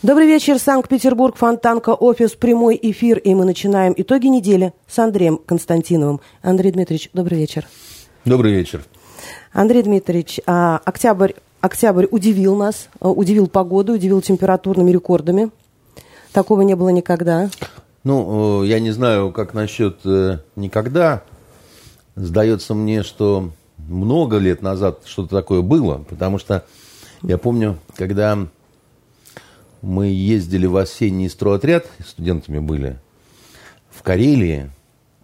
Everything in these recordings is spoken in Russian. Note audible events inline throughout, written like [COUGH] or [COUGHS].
Добрый вечер, Санкт-Петербург, Фонтанка, офис, прямой эфир, и мы начинаем итоги недели с Андреем Константиновым. Андрей Дмитриевич, добрый вечер. Добрый вечер. Андрей Дмитриевич, а, октябрь, октябрь удивил нас, а, удивил погоду, удивил температурными рекордами. Такого не было никогда. Ну, э, я не знаю, как насчет э, никогда. Сдается мне, что много лет назад что-то такое было, потому что я помню, когда мы ездили в осенний стройотряд, студентами были, в Карелии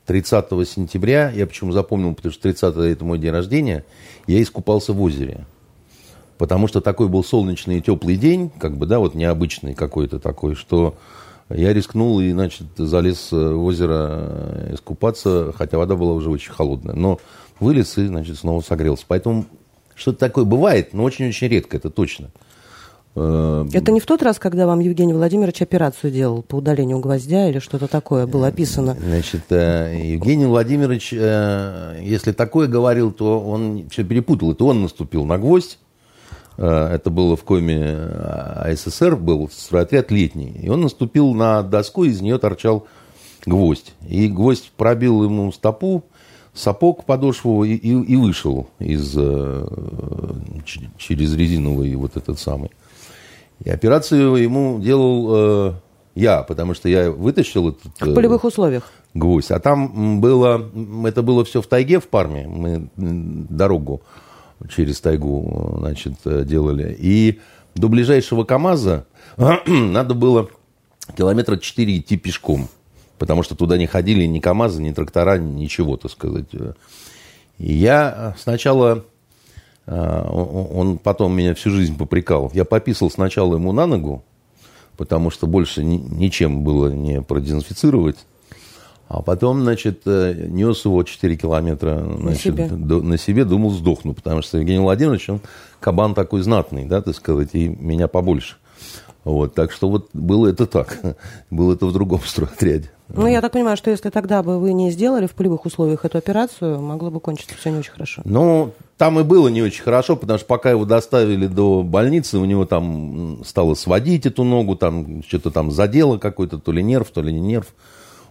30 сентября, я почему запомнил, потому что 30 это мой день рождения, я искупался в озере. Потому что такой был солнечный и теплый день, как бы, да, вот необычный какой-то такой, что я рискнул и, значит, залез в озеро искупаться, хотя вода была уже очень холодная. Но вылез и, значит, снова согрелся. Поэтому что-то такое бывает, но очень-очень редко, это точно. Э, Это не в тот раз, когда вам Евгений Владимирович операцию делал по удалению гвоздя или что-то такое было описано? Значит, э, Евгений Владимирович, э, если такое говорил, то он все перепутал. Это он наступил на гвоздь. Это было в коме АССР, был стройотряд летний. И он наступил на доску, из нее торчал гвоздь. И гвоздь пробил ему стопу, сапог подошву и, и, и вышел из, через резиновый вот этот самый. И операцию ему делал э, я, потому что я вытащил этот... Э, в полевых условиях. Гвоздь. А там было... Это было все в тайге, в Парме. Мы дорогу через тайгу, значит, делали. И до ближайшего КАМАЗа [CLEARS THROAT] надо было километра 4 идти пешком. Потому что туда не ходили ни КАМАЗы, ни трактора, ничего, так сказать. И я сначала а, он потом меня всю жизнь попрекал. Я пописал сначала ему на ногу, потому что больше ничем было не продезинфицировать. А потом, значит, э, нес его 4 километра значит, на, себе. на себе, думал, сдохну, потому что Евгений Владимирович, он кабан такой знатный, да, так сказать, и меня побольше. Вот, так что вот было это так. [LAUGHS] было это в другом [LAUGHS] стройотряде. Ну, я так понимаю, что если тогда бы вы не сделали в полевых условиях эту операцию, могло бы кончиться все не очень хорошо. Ну, там и было не очень хорошо, потому что пока его доставили до больницы, у него там стало сводить эту ногу, там что-то там задело какой-то, то ли нерв, то ли не нерв.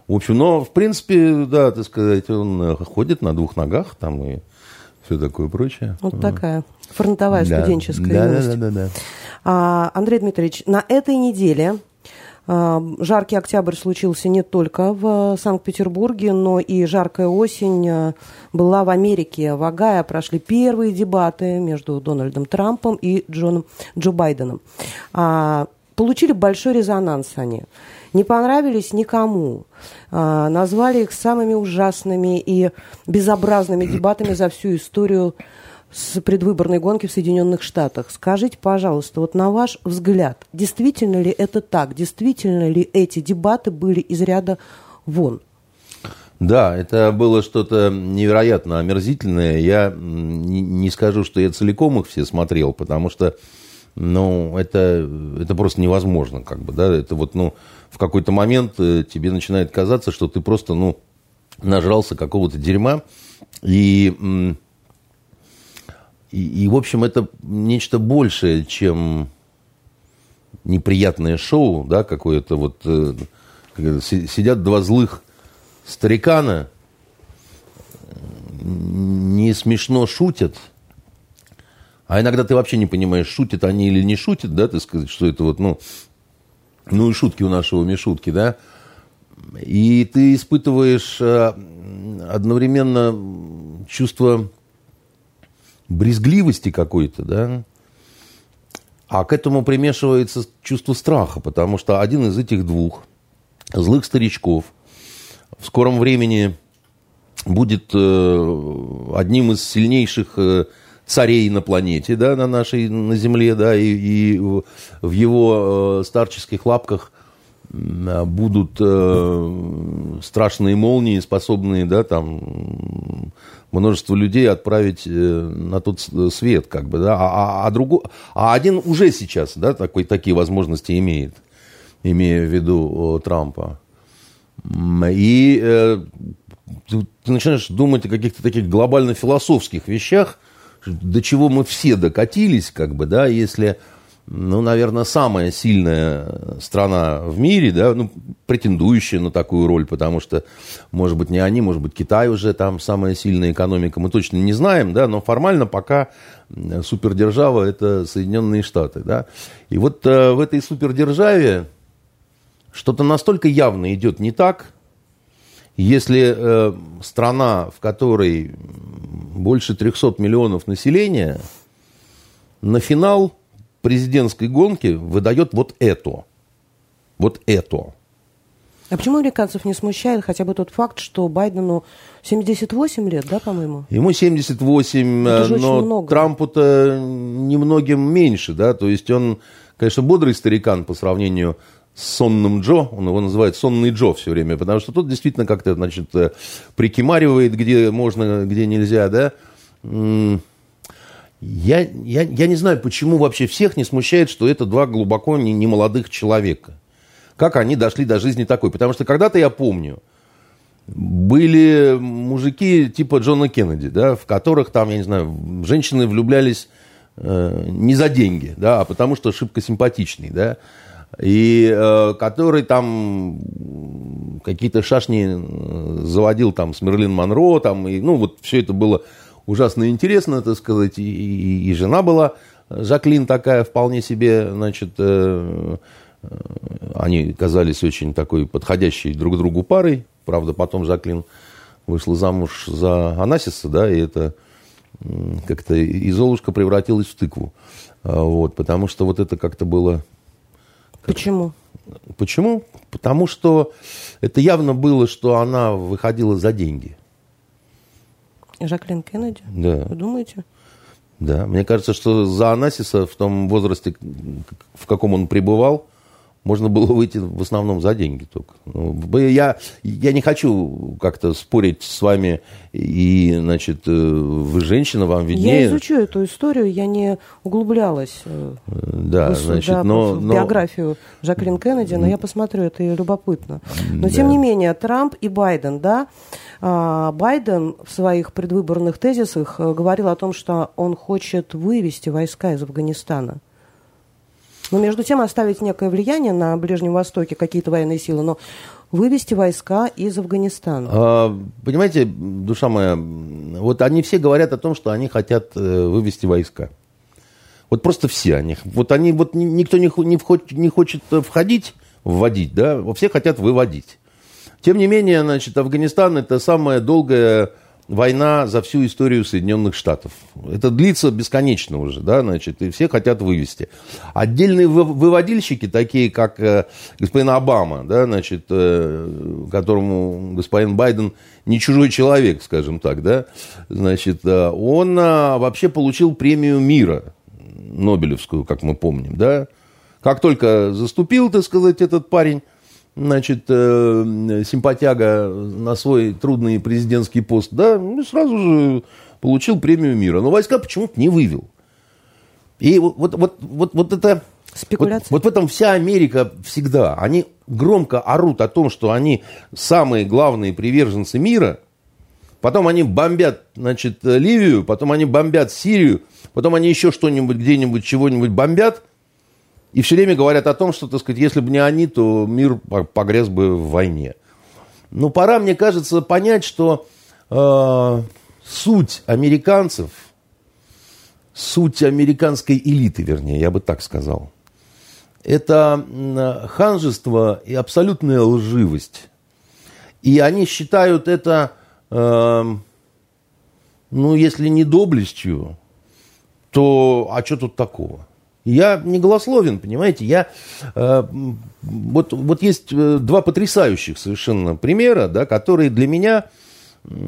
В общем, но, в принципе, да, так сказать, он ходит на двух ногах там и все такое прочее. Вот такая фронтовая да. студенческая да, юность. Да, да, да, да. А, Андрей Дмитриевич, на этой неделе а, жаркий октябрь случился не только в Санкт-Петербурге, но и жаркая осень а, была в Америке. В Огайо прошли первые дебаты между Дональдом Трампом и Джоном, Джо Байденом. А, получили большой резонанс они. Не понравились никому. Назвали их самыми ужасными и безобразными дебатами за всю историю с предвыборной гонки в Соединенных Штатах. Скажите, пожалуйста, вот на ваш взгляд, действительно ли это так? Действительно ли эти дебаты были из ряда вон? Да, это было что-то невероятно омерзительное. Я не скажу, что я целиком их все смотрел, потому что, ну, это, это просто невозможно, как бы, да, это вот, ну, в какой-то момент э, тебе начинает казаться, что ты просто, ну, нажрался какого-то дерьма, и и, и, в общем, это нечто большее, чем неприятное шоу, да, какое-то вот... Э, сидят два злых старикана, не смешно шутят, а иногда ты вообще не понимаешь, шутят они или не шутят, да, ты сказать, что это вот, ну, ну и шутки у нашего Мишутки, да, и ты испытываешь э, одновременно чувство брезгливости какой-то, да, а к этому примешивается чувство страха, потому что один из этих двух злых старичков в скором времени будет э, одним из сильнейших э, царей на планете, да, на нашей, на Земле, да, и, и в его э, старческих лапках будут э, страшные молнии, способные, да, там множество людей отправить э, на тот свет, как бы, да, а, а, а, другой, а один уже сейчас, да, такой, такие возможности имеет, имея в виду Трампа. И э, ты начинаешь думать о каких-то таких глобально-философских вещах, до чего мы все докатились, как бы, да, если ну, наверное, самая сильная страна в мире, да, ну, претендующая на такую роль, потому что, может быть, не они, может быть, Китай уже там самая сильная экономика, мы точно не знаем, да, но формально пока супердержава – это Соединенные Штаты, да. И вот э, в этой супердержаве что-то настолько явно идет не так, если э, страна, в которой больше 300 миллионов населения, на финал – президентской гонки выдает вот это. Вот это. А почему американцев не смущает хотя бы тот факт, что Байдену 78 лет, да, по-моему? Ему 78, Это но Трампу-то немногим меньше, да, то есть он, конечно, бодрый старикан по сравнению с сонным Джо, он его называет сонный Джо все время, потому что тот действительно как-то, значит, э, прикимаривает, где можно, где нельзя, да, я, я, я не знаю, почему вообще всех не смущает, что это два глубоко не, не молодых человека. Как они дошли до жизни такой. Потому что когда-то я помню, были мужики типа Джона Кеннеди, да, в которых там, я не знаю, женщины влюблялись э, не за деньги, да, а потому что шибко симпатичный, да, и э, который там какие-то шашни э, заводил там с Мерлин Монро, там, и, ну, вот все это было ужасно интересно, так сказать, и, и, и жена была, Жаклин такая вполне себе, значит, э, э, они казались очень такой подходящей друг другу парой, правда, потом Жаклин вышла замуж за Анасиса, да, и это как-то и Золушка превратилась в тыкву, а, вот, потому что вот это как-то было... Почему? Почему? Потому что это явно было, что она выходила за деньги – Жаклин Кеннеди? Да. Вы думаете? Да. Мне кажется, что за Анасиса в том возрасте, в каком он пребывал, можно было выйти в основном за деньги только. Ну, я, я не хочу как-то спорить с вами, и, значит, э, вы женщина, вам виднее. Я изучу эту историю, я не углублялась э, да, в, значит, да, но, в но... биографию Жаклин Кеннеди, но я посмотрю, это любопытно. Но, да. тем не менее, Трамп и Байден, да, а, Байден в своих предвыборных тезисах э, говорил о том, что он хочет вывести войска из Афганистана. Но между тем оставить некое влияние на Ближнем Востоке, какие-то военные силы, но вывести войска из Афганистана. А, понимаете, душа моя, вот они все говорят о том, что они хотят э, вывести войска. Вот просто все они. Вот они, вот никто не, не, вход, не хочет входить, вводить, да, все хотят выводить. Тем не менее, значит, Афганистан это самая долгая война за всю историю Соединенных Штатов. Это длится бесконечно уже, да, значит, и все хотят вывести. Отдельные выводильщики, такие как э, господин Обама, да, значит, э, которому господин Байден не чужой человек, скажем так, да, значит, э, он вообще получил премию мира Нобелевскую, как мы помним, да. Как только заступил, так сказать, этот парень, значит, э, симпатяга на свой трудный президентский пост, да, ну, сразу же получил премию мира. Но войска почему-то не вывел. И вот, вот, вот, вот, вот это... Спекуляция. Вот, вот в этом вся Америка всегда. Они громко орут о том, что они самые главные приверженцы мира. Потом они бомбят, значит, Ливию, потом они бомбят Сирию, потом они еще что-нибудь где-нибудь, чего-нибудь бомбят – и все время говорят о том, что, так сказать, если бы не они, то мир погряз бы в войне. Но пора, мне кажется, понять, что э, суть американцев, суть американской элиты, вернее, я бы так сказал, это ханжество и абсолютная лживость. И они считают это, э, ну, если не доблестью, то а что тут такого? Я не голословен, понимаете, я... Э, вот, вот есть э, два потрясающих совершенно примера, да, которые для меня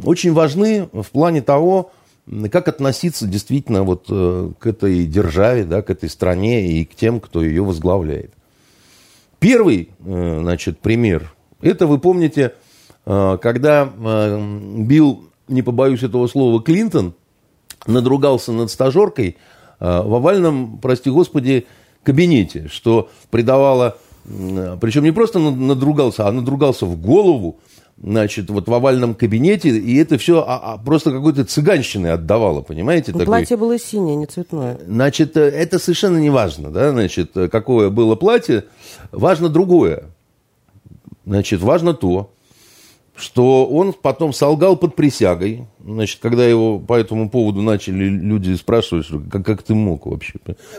очень важны в плане того, как относиться действительно вот э, к этой державе, да, к этой стране и к тем, кто ее возглавляет. Первый, э, значит, пример, это вы помните, когда Билл, не побоюсь этого слова, Клинтон надругался над стажеркой, в овальном, прости господи, кабинете, что придавало причем не просто надругался, а надругался в голову, значит, вот в овальном кабинете, и это все а, а, просто какой-то цыганщиной отдавало, понимаете? Ну, такой... Платье было синее, не цветное. Значит, э, это совершенно не важно, да, значит, какое было платье, важно другое. Значит, важно то, что он потом солгал под присягой. Значит, когда его по этому поводу начали люди спрашивать, что, как, как ты мог вообще?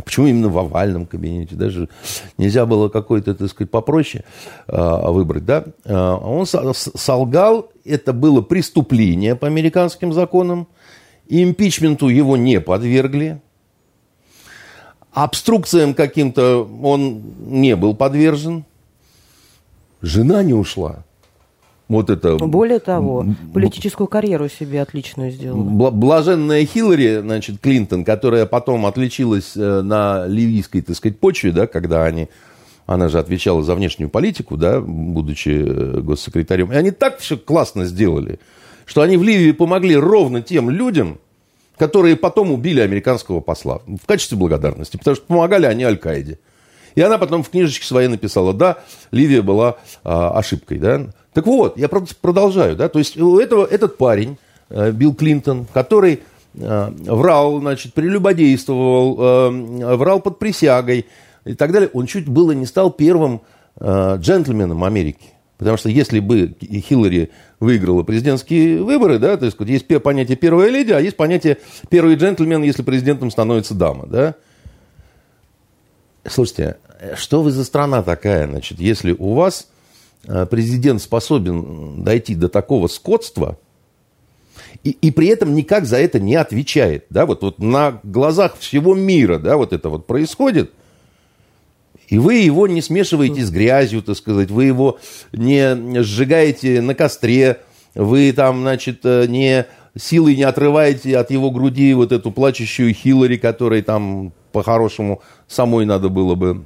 Почему именно в овальном кабинете? Даже нельзя было какой-то, так сказать, попроще а, выбрать, да? А, он солгал, это было преступление по американским законам, импичменту его не подвергли, обструкциям каким-то он не был подвержен, жена не ушла. Вот это... Более того, политическую карьеру себе отличную сделала. Блаженная Хиллари, значит, Клинтон, которая потом отличилась э, на ливийской, так сказать, почве, да, когда они... Она же отвечала за внешнюю политику, да, будучи э, госсекретарем. И они так все классно сделали, что они в Ливии помогли ровно тем людям, которые потом убили американского посла в качестве благодарности, потому что помогали они Аль-Каиде. И она потом в книжечке своей написала, да, Ливия была а, ошибкой, да. Так вот, я продолжаю, да, то есть у этого, этот парень, э, Билл Клинтон, который э, врал, значит, прелюбодействовал, э, врал под присягой и так далее, он чуть было не стал первым джентльменом Америки. Потому что если бы Хиллари выиграла президентские выборы, да, то есть есть понятие первая леди, а есть понятие первый джентльмен, если президентом становится дама, да. Слушайте, что вы за страна такая, значит, если у вас президент способен дойти до такого скотства, и, и при этом никак за это не отвечает. Да? Вот, вот на глазах всего мира да, вот это вот происходит, и вы его не смешиваете с грязью, так сказать, вы его не сжигаете на костре, вы там, значит, э, не силой не отрываете от его груди вот эту плачущую Хиллари, которой там по-хорошему самой надо было бы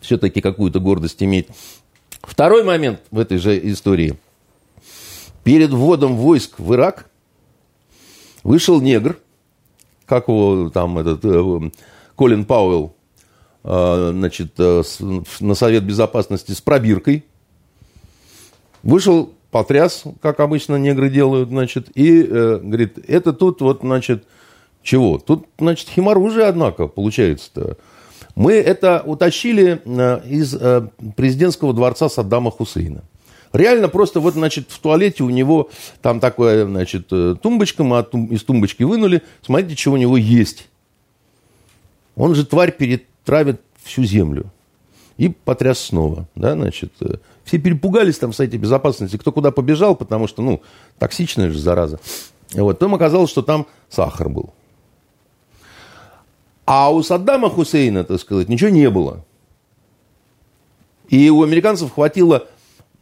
все-таки какую-то гордость иметь. Второй момент в этой же истории. Перед вводом войск в Ирак вышел негр, как его там этот э, Колин Пауэлл, э, значит, э, на Совет Безопасности с пробиркой. Вышел, потряс, как обычно негры делают, значит, и говорит, это тут вот, значит, чего? Тут, значит, химоружие, однако, получается-то. Мы это утащили э, из э, президентского дворца Саддама Хусейна. Реально просто вот, значит, в туалете у него там такая, значит, э, тумбочка, мы из тумбочки вынули, смотрите, что у него есть. Он же, тварь, перетравит всю землю. И потряс снова, да, значит. Все перепугались там с этой безопасности, кто куда побежал, потому что, ну, токсичная же зараза. Вот, потом оказалось, что там сахар был. А у Саддама Хусейна, так сказать, ничего не было. И у американцев хватило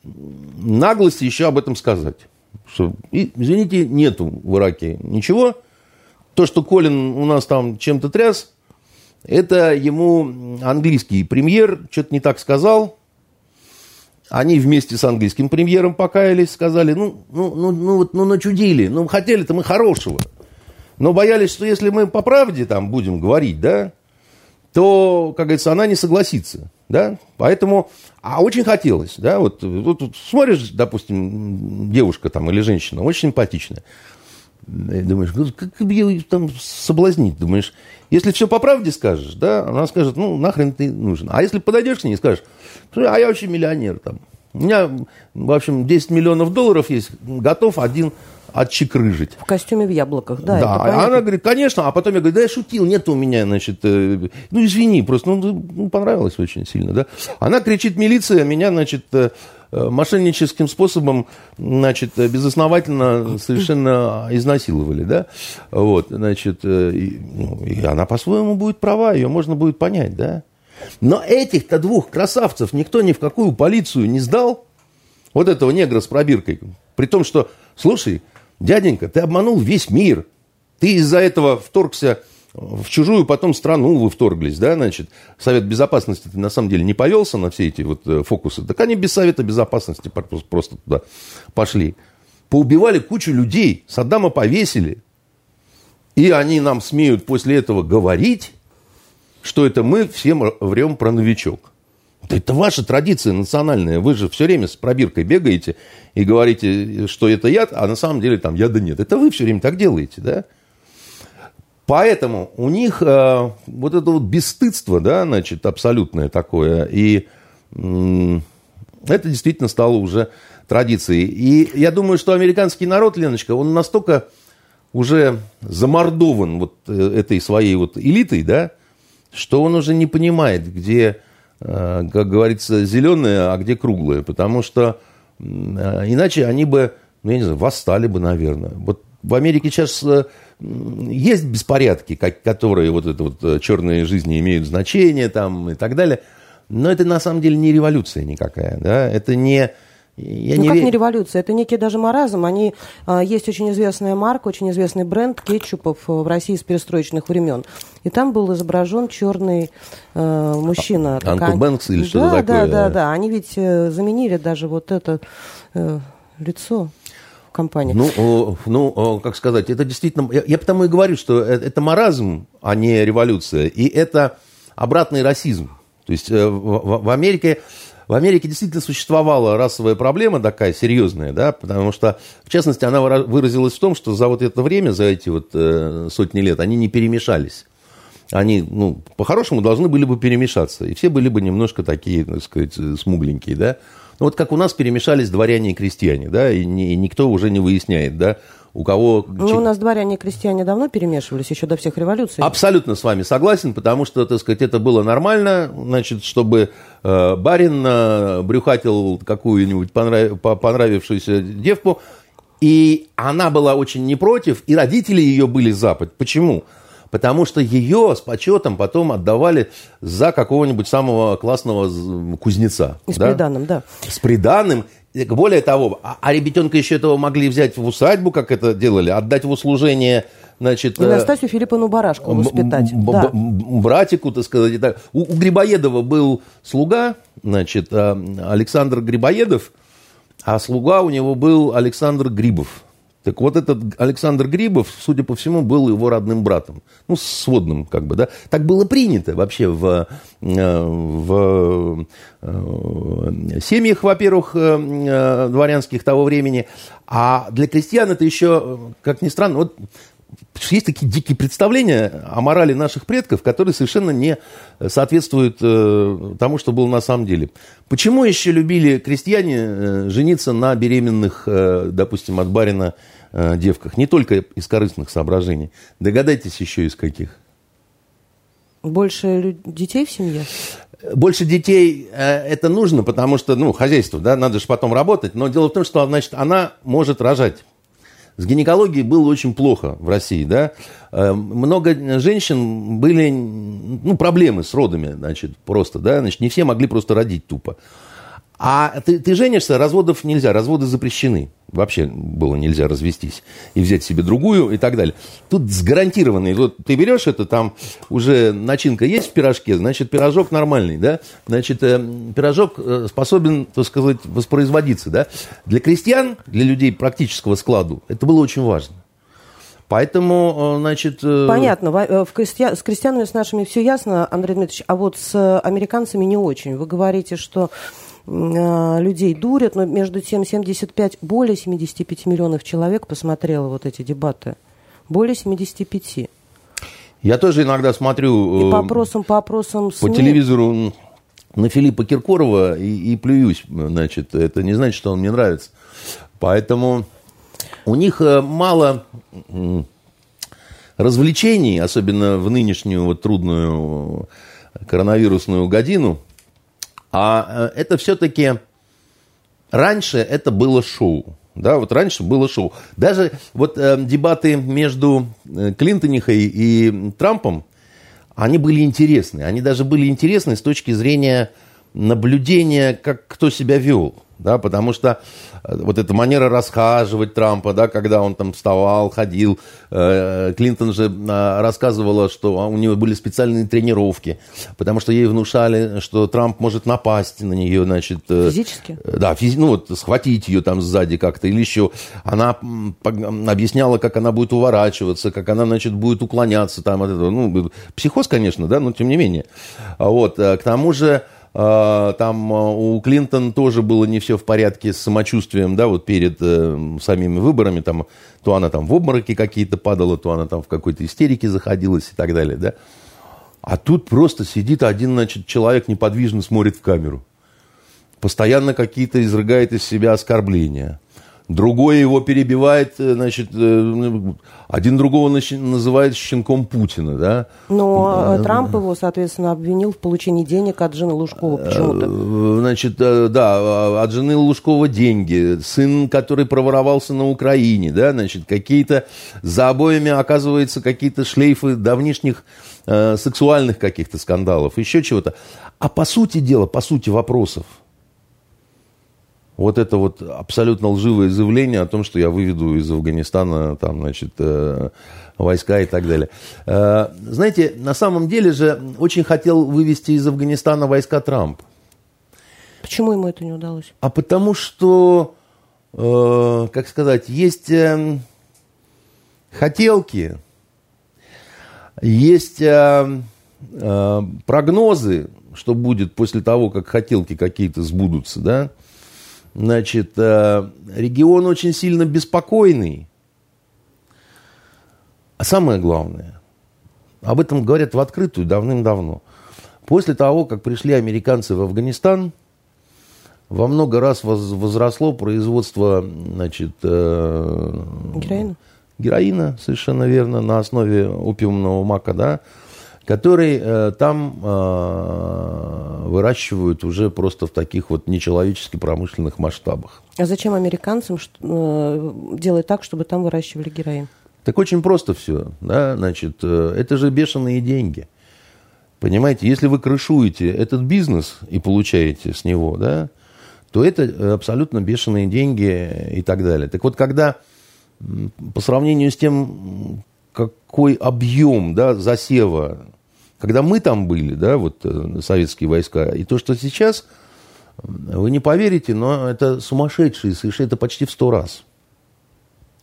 наглости еще об этом сказать. Что, извините, нету в Ираке ничего. То, что Колин у нас там чем-то тряс, это ему английский премьер что-то не так сказал. Они вместе с английским премьером покаялись, сказали, ну, ну, ну, ну, вот, ну, начудили, ну, хотели-то мы хорошего. Но боялись, что если мы по правде там будем говорить, да, то, как говорится, она не согласится, да, поэтому, а очень хотелось, да, вот, вот, вот смотришь, допустим, девушка там или женщина, очень симпатичная, и думаешь, ну, как ее там соблазнить, думаешь, если все по правде скажешь, да, она скажет, ну, нахрен ты нужен, а если подойдешь к ней и скажешь, а я вообще миллионер там, у меня, в общем, 10 миллионов долларов есть, готов один отчекрыжить. В костюме в яблоках, да. Да, а она говорит, конечно, а потом я говорю, да я шутил, нет у меня, значит, э, ну извини, просто, ну, ну понравилось очень сильно, да. Она кричит, милиция, меня, значит, э, э, мошенническим способом, значит, безосновательно совершенно изнасиловали, да, вот, значит, и, ну, и она по-своему будет права, ее можно будет понять, да. Но этих-то двух красавцев никто ни в какую полицию не сдал, вот этого негра с пробиркой, при том, что, слушай, Дяденька, ты обманул весь мир. Ты из-за этого вторгся в чужую потом страну вы вторглись, да, значит, Совет Безопасности на самом деле не повелся на все эти вот э, фокусы, так они без Совета Безопасности просто туда пошли. Поубивали кучу людей, Саддама повесили, и они нам смеют после этого говорить, что это мы всем врем про новичок. Это ваша традиция национальная. Вы же все время с пробиркой бегаете и говорите, что это яд, а на самом деле там яда нет. Это вы все время так делаете, да? Поэтому у них э, вот это вот бесстыдство, да, значит, абсолютное такое, и э, это действительно стало уже традицией. И я думаю, что американский народ, Леночка, он настолько уже замордован вот э, этой своей вот элитой, да, что он уже не понимает, где, как говорится, зеленое, а где круглое. Потому что э, иначе они бы, ну, я не знаю, восстали бы, наверное. Вот в Америке сейчас есть беспорядки, которые вот это вот э, черные жизни имеют значение там и так далее. Но это на самом деле не революция никакая, да, это не... Я ну, не как ве... не революция, это некий даже маразм. Они, а, есть очень известная марка, очень известный бренд кетчупов э, в России с перестроечных времен. И там был изображен черный э, мужчина. Анкл такая... Бэнкс или что-то да, такое? Да, да, да. Они ведь э, заменили даже вот это э, лицо компании. Ну, ну, как сказать, это действительно... Я, я потому и говорю, что это, это маразм, а не революция. И это обратный расизм. То есть э, в, в Америке... В Америке действительно существовала расовая проблема такая серьезная, да, потому что, в частности, она выразилась в том, что за вот это время, за эти вот э, сотни лет, они не перемешались. Они, ну, по-хорошему должны были бы перемешаться, и все были бы немножко такие, так сказать, смугленькие, да. Ну, вот как у нас перемешались дворяне и крестьяне, да, и, ни, и никто уже не выясняет, да, у кого... Ну, у нас дворяне и крестьяне давно перемешивались, еще до всех революций. Абсолютно с вами согласен, потому что, так сказать, это было нормально, значит, чтобы э, барин э, брюхатил какую-нибудь понрав... понравившуюся девку, и она была очень не против, и родители ее были за. Почему? потому что ее с почетом потом отдавали за какого-нибудь самого классного кузнеца. И с да? приданным, да. С приданным. Более того, а, а ребятенка еще этого могли взять в усадьбу, как это делали, отдать в услужение значит... И э, Настасью Филипповну Барашку воспитать. Да. Братику, так сказать. Так. У, у Грибоедова был слуга, значит, э, Александр Грибоедов, а слуга у него был Александр Грибов. Так вот этот Александр Грибов, судя по всему, был его родным братом. Ну, сводным, как бы, да. Так было принято вообще в, э, в э, семьях, во-первых, э, дворянских того времени. А для крестьян это еще, как ни странно, вот есть такие дикие представления о морали наших предков, которые совершенно не соответствуют э, тому, что было на самом деле. Почему еще любили крестьяне э, жениться на беременных, э, допустим, от барина девках? Не только из корыстных соображений. Догадайтесь еще из каких. Больше детей в семье? Больше детей это нужно, потому что, ну, хозяйство, да, надо же потом работать. Но дело в том, что, значит, она может рожать. С гинекологией было очень плохо в России, да. Э, много женщин были, ну, проблемы с родами, значит, просто, да, значит, не все могли просто родить тупо. А ты, ты женишься, разводов нельзя, разводы запрещены. Вообще было нельзя развестись и взять себе другую и так далее. Тут с гарантированной, вот ты берешь это, там уже начинка есть в пирожке, значит, пирожок нормальный, да, значит, э, пирожок э, способен, так сказать, воспроизводиться, да. Для крестьян, для людей практического складу это было очень важно. Поэтому, э, значит... Понятно. В крестья... С крестьянами с нашими все ясно, Андрей Дмитриевич, а вот с американцами не очень. Вы говорите, что людей дурят, но между тем 75, более 75 миллионов человек посмотрело вот эти дебаты. Более 75. Я тоже иногда смотрю... И по опросам, по опросам СМИ... По телевизору на Филиппа Киркорова и, и плююсь, значит, это не значит, что он мне нравится. Поэтому у них э, мало развлечений, особенно в нынешнюю вот трудную коронавирусную годину – а э, это все-таки раньше это было шоу. Да, вот раньше было шоу. Даже вот э, дебаты между э, Клинтонихой и Трампом, они были интересны. Они даже были интересны с точки зрения наблюдения, как кто себя вел да, потому что вот эта манера расхаживать Трампа, да, когда он там вставал, ходил, э, Клинтон же э, рассказывала, что у него были специальные тренировки, потому что ей внушали, что Трамп может напасть на нее, значит... Физически? Да, физи ну вот схватить ее там сзади как-то или еще. Она объясняла, как она будет уворачиваться, как она, значит, будет уклоняться там от этого. Ну, психоз, конечно, да, но тем не менее. Вот, к тому же э, там э, у Клинтон тоже было не все в порядке с самочувствием, да, вот перед э, самими выборами, там, то она там в обмороке какие-то падала, то она там в какой-то истерике заходилась и так далее, да. А тут просто сидит один, значит, человек неподвижно смотрит в камеру. Постоянно какие-то изрыгает из себя оскорбления другой его перебивает, э, значит, э, один другого называет щенком Путина, да. Но э, Трамп его, соответственно, обвинил в получении денег от жены Лужкова почему-то. Значит, да, от жены Лужкова деньги, сын, который проворовался на Украине, да, значит, какие-то за обоями, оказывается, какие-то шлейфы давнишних э, сексуальных каких-то скандалов, еще чего-то. А по сути дела, по сути вопросов – вот это вот абсолютно лживое заявление о том, что я выведу из Афганистана там, значит, э, войска и так далее. Э, знаете, на самом деле же очень хотел вывести из Афганистана войска Трамп. Почему ему это не удалось? А потому что, э, как сказать, есть хотелки, есть прогнозы, что будет после того, как хотелки какие-то сбудутся, да, Значит, э, регион очень сильно беспокойный. А самое главное, об этом говорят в открытую давным-давно. После того, как пришли американцы в Афганистан, во много раз возросло производство значит, э, героина. героина, совершенно верно, на основе опиумного мака, да, который э, там э, выращивают уже просто в таких вот нечеловечески промышленных масштабах. А зачем американцам э, делать так, чтобы там выращивали героин? Так очень просто все. Да? Значит, э, это же бешеные деньги. Понимаете, если вы крышуете этот бизнес и получаете с него, да, то это абсолютно бешеные деньги и так далее. Так вот, когда по сравнению с тем, какой объем да, засева когда мы там были, да, вот э, советские войска, и то, что сейчас, вы не поверите, но это сумасшедшие совершенно, это почти в сто раз.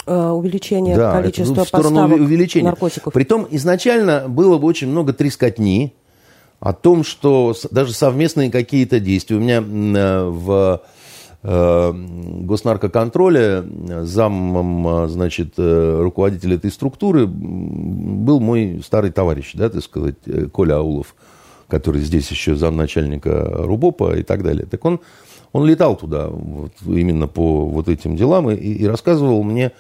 Э, увеличение да, количества это в сторону поставок увеличения. наркотиков. Притом изначально было бы очень много трескотни о том, что даже совместные какие-то действия. У меня э, в Э, госнаркоконтроля, замом, значит, э, руководителя этой структуры был мой старый товарищ, да, так сказать, э, Коля Аулов, который здесь еще замначальника РУБОПа и так далее. Так он, он летал туда вот, именно по вот этим делам и, и рассказывал мне,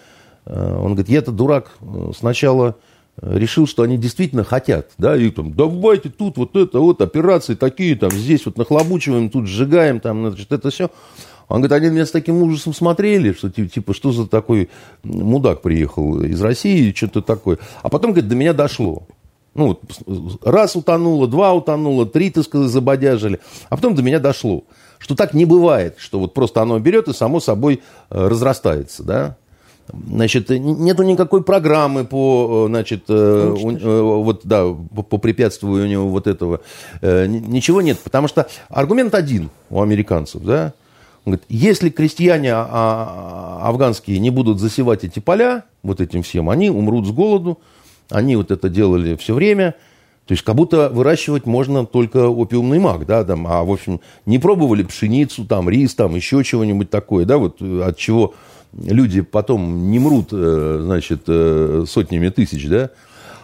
он говорит, я-то дурак, сначала решил, что они действительно хотят, да, и там, давайте тут вот это вот, операции такие, там, здесь вот нахлобучиваем, тут сжигаем, там, значит, это все. Он говорит, они меня с таким ужасом смотрели, что типа, что за такой мудак приехал из России, что-то такое. А потом, говорит, до меня дошло. Ну, вот, раз утонуло, два утонуло, три, так сказать, забодяжили. А потом до меня дошло, что так не бывает, что вот просто оно берет и само собой э, разрастается, да. Значит, нету никакой программы по, э, значит, э, вот, да, по, по препятствованию вот этого. Ничего нет, потому что аргумент один у американцев, да, говорит, если крестьяне а, а, афганские не будут засевать эти поля вот этим всем, они умрут с голоду, они вот это делали все время, то есть как будто выращивать можно только опиумный мак, да, там, а в общем не пробовали пшеницу, там, рис, там, еще чего-нибудь такое, да, вот от чего люди потом не мрут, э, значит, э, сотнями тысяч, да,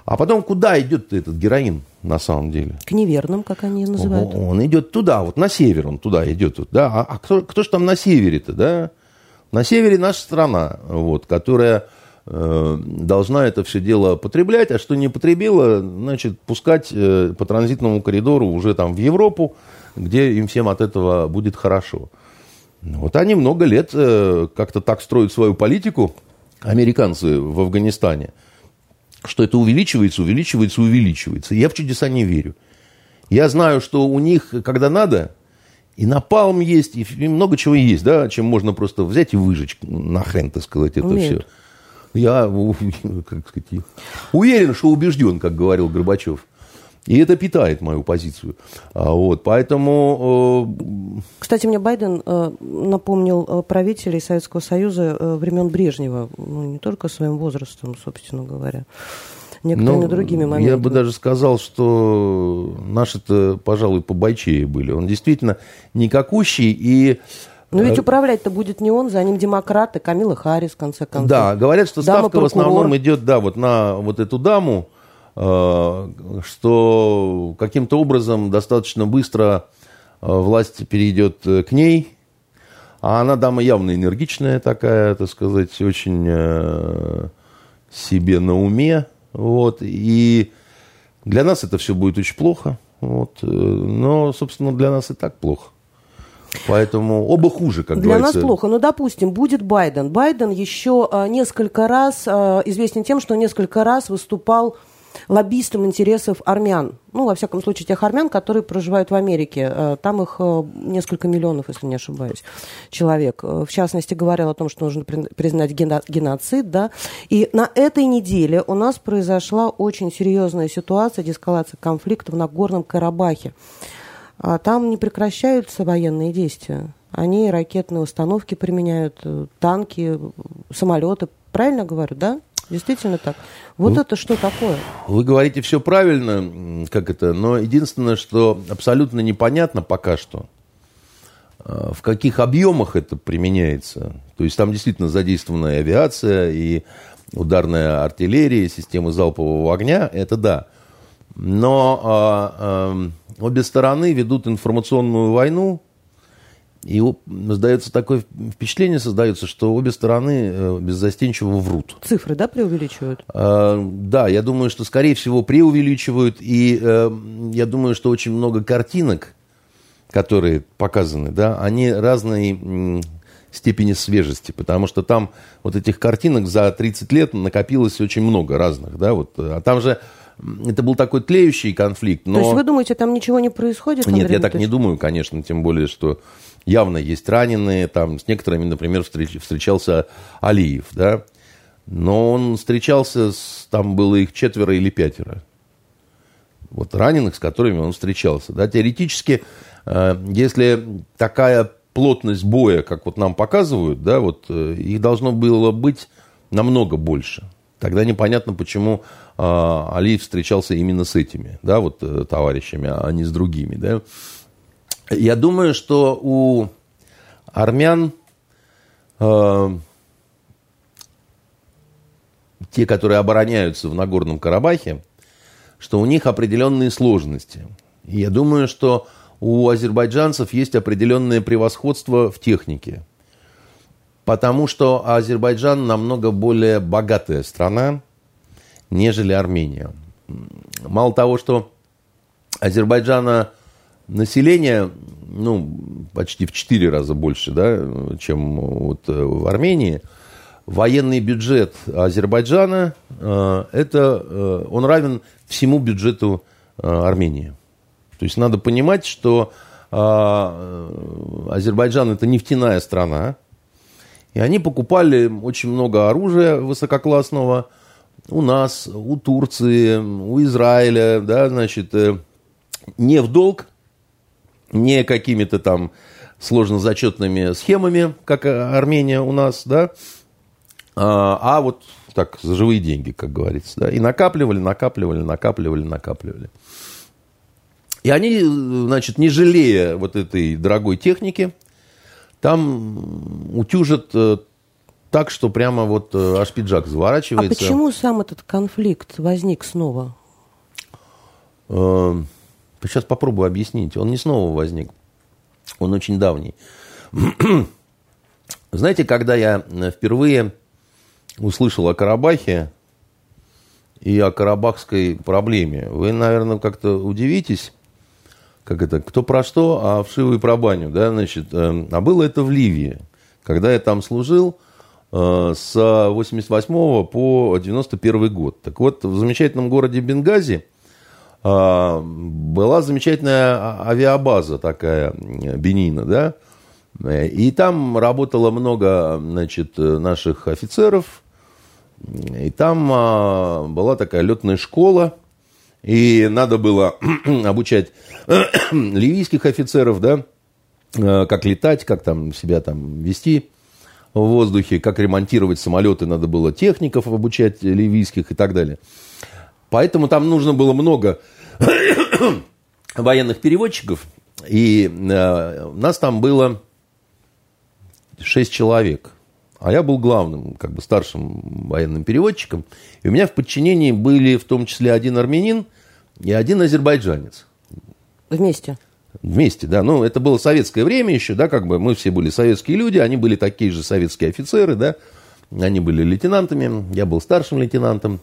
а потом куда идет этот героин на самом деле? К неверным, как они называют. Он, он идет туда, вот на север он туда идет. Вот, да? А, а кто, кто же там на севере-то, да? На севере наша страна, вот, которая э, должна это все дело потреблять, а что не потребила, значит, пускать э, по транзитному коридору уже там в Европу, где им всем от этого будет хорошо. Вот они много лет э, как-то так строят свою политику, американцы в Афганистане – что это увеличивается, увеличивается, увеличивается. Я в чудеса не верю. Я знаю, что у них, когда надо, и напалм есть, и много чего есть, да, чем можно просто взять и выжечь нахрен, так сказать, это Умеют. все. Я, [LAUGHS] как сказать, уверен, что убежден, как говорил Горбачев. И это питает мою позицию. А, вот, поэтому... Э, Кстати, мне Байден э, напомнил э, правителей Советского Союза времен Брежнева, ну, не только своим возрастом, собственно говоря. некоторыми ну, другими моментами. Я бы даже сказал, что наши-то, пожалуй, побойчее были. Он действительно никакущий и... Но ведь управлять-то будет не он, за ним демократы, Камила Харрис, в конце концов. Да, говорят, что ставка в основном идет, да, вот на вот эту даму, что каким-то образом достаточно быстро э, власть перейдет к ней, а она дама явно энергичная такая, так сказать, очень себе на уме, вот, и для нас это все будет очень плохо, вот, но, собственно, для нас и так плохо. Поэтому оба хуже, как Для говорится. нас плохо. Но, допустим, будет Байден. Байден еще несколько раз известен тем, что несколько раз выступал лоббистом интересов армян. Ну, во всяком случае, тех армян, которые проживают в Америке. А, там их несколько миллионов, если не ошибаюсь, человек. В частности, говорил о том, что нужно признать геноцид, да. И на этой неделе у нас произошла очень серьезная ситуация, деэскалация конфликта в Нагорном Карабахе. А там не прекращаются военные действия. Они ракетные установки применяют, э, танки, самолеты. Правильно говорю, да? Действительно так. Вот ну, это что такое? Вы говорите все правильно, как это, но единственное, что абсолютно непонятно пока что, э, в каких объемах это применяется. То есть там действительно задействованная авиация и ударная артиллерия, системы залпового огня, это да. Но а, а, обе стороны ведут информационную войну, и сдается такое впечатление, создается, что обе стороны э, беззастенчиво врут. Цифры, да, преувеличивают? А, да, я думаю, что, скорее всего, преувеличивают. И э, я думаю, что очень много картинок, которые показаны, да, они разной степени свежести, потому что там вот этих картинок за 30 лет накопилось очень много разных, да, вот, а там же это был такой тлеющий конфликт. Но... То есть вы думаете, там ничего не происходит? Нет, я так не думаю, конечно, тем более, что явно есть раненые, там с некоторыми, например, встреч, встречался Алиев, да, но он встречался, с, там было их четверо или пятеро. Вот раненых, с которыми он встречался. Да, теоретически, э, если такая плотность боя, как вот нам показывают, да, вот э, их должно было быть намного больше. Тогда непонятно, почему э, Алиев встречался именно с этими, да, вот э, товарищами, а не с другими, да. Я думаю, что у армян э, те, которые обороняются в Нагорном Карабахе, что у них определенные сложности. Я думаю, что у азербайджанцев есть определенное превосходство в технике потому что Азербайджан намного более богатая страна, нежели Армения. Мало того, что Азербайджана население ну, почти в 4 раза больше, да, чем вот э, в Армении, военный бюджет Азербайджана, э, это, э, он равен всему бюджету Армении. То есть надо понимать, что Азербайджан это нефтяная страна, и они покупали очень много оружия высококлассного у нас, у Турции, у Израиля, да, значит, не в долг, не какими-то там сложно зачетными схемами, как Армения у нас, да, а, а вот так, за живые деньги, как говорится, да, и накапливали, накапливали, накапливали, накапливали. И они, значит, не жалея вот этой дорогой техники, там утюжат э, так, что прямо вот э, аж пиджак заворачивается. А почему сам этот конфликт возник снова? Сейчас э, попробую объяснить. Он не снова возник. Он очень давний. [CLEARS THROAT] Знаете, когда я впервые услышал о Карабахе и о карабахской проблеме, вы, наверное, как-то удивитесь, как это, кто про что, а вшивый про баню, да, значит, э, а было это в Ливии, когда я там служил э, с 88 по 91 год. Так вот, в замечательном городе Бенгази э, была замечательная а, авиабаза такая, Бенина, да, и там работало много, значит, наших офицеров, и там была такая летная школа, и надо было [CLEARS THROAT] обучать [CLEARS THROAT] ливийских офицеров, да, как летать, как там себя там вести в воздухе, как ремонтировать самолеты, надо было техников обучать ливийских и так далее. Поэтому там нужно было много военных переводчиков, и э, нас там было шесть человек. А я был главным, как бы старшим военным переводчиком. И у меня в подчинении были в том числе один армянин и один азербайджанец. Вместе? Вместе, да. Ну, это было советское время еще, да, как бы мы все были советские люди, они были такие же советские офицеры, да. Они были лейтенантами, я был старшим лейтенантом.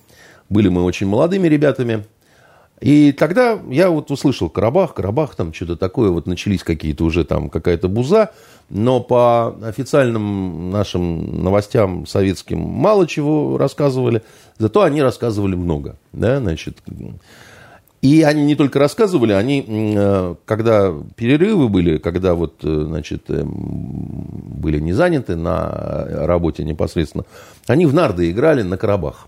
Были мы очень молодыми ребятами. И тогда я вот услышал Карабах, Карабах, там что-то такое, вот начались какие-то уже там какая-то буза, но по официальным нашим новостям советским мало чего рассказывали, зато они рассказывали много, да, значит. И они не только рассказывали, они, э, когда перерывы были, когда вот, э, значит, э, были не заняты на работе непосредственно, они в нарды играли на Карабах.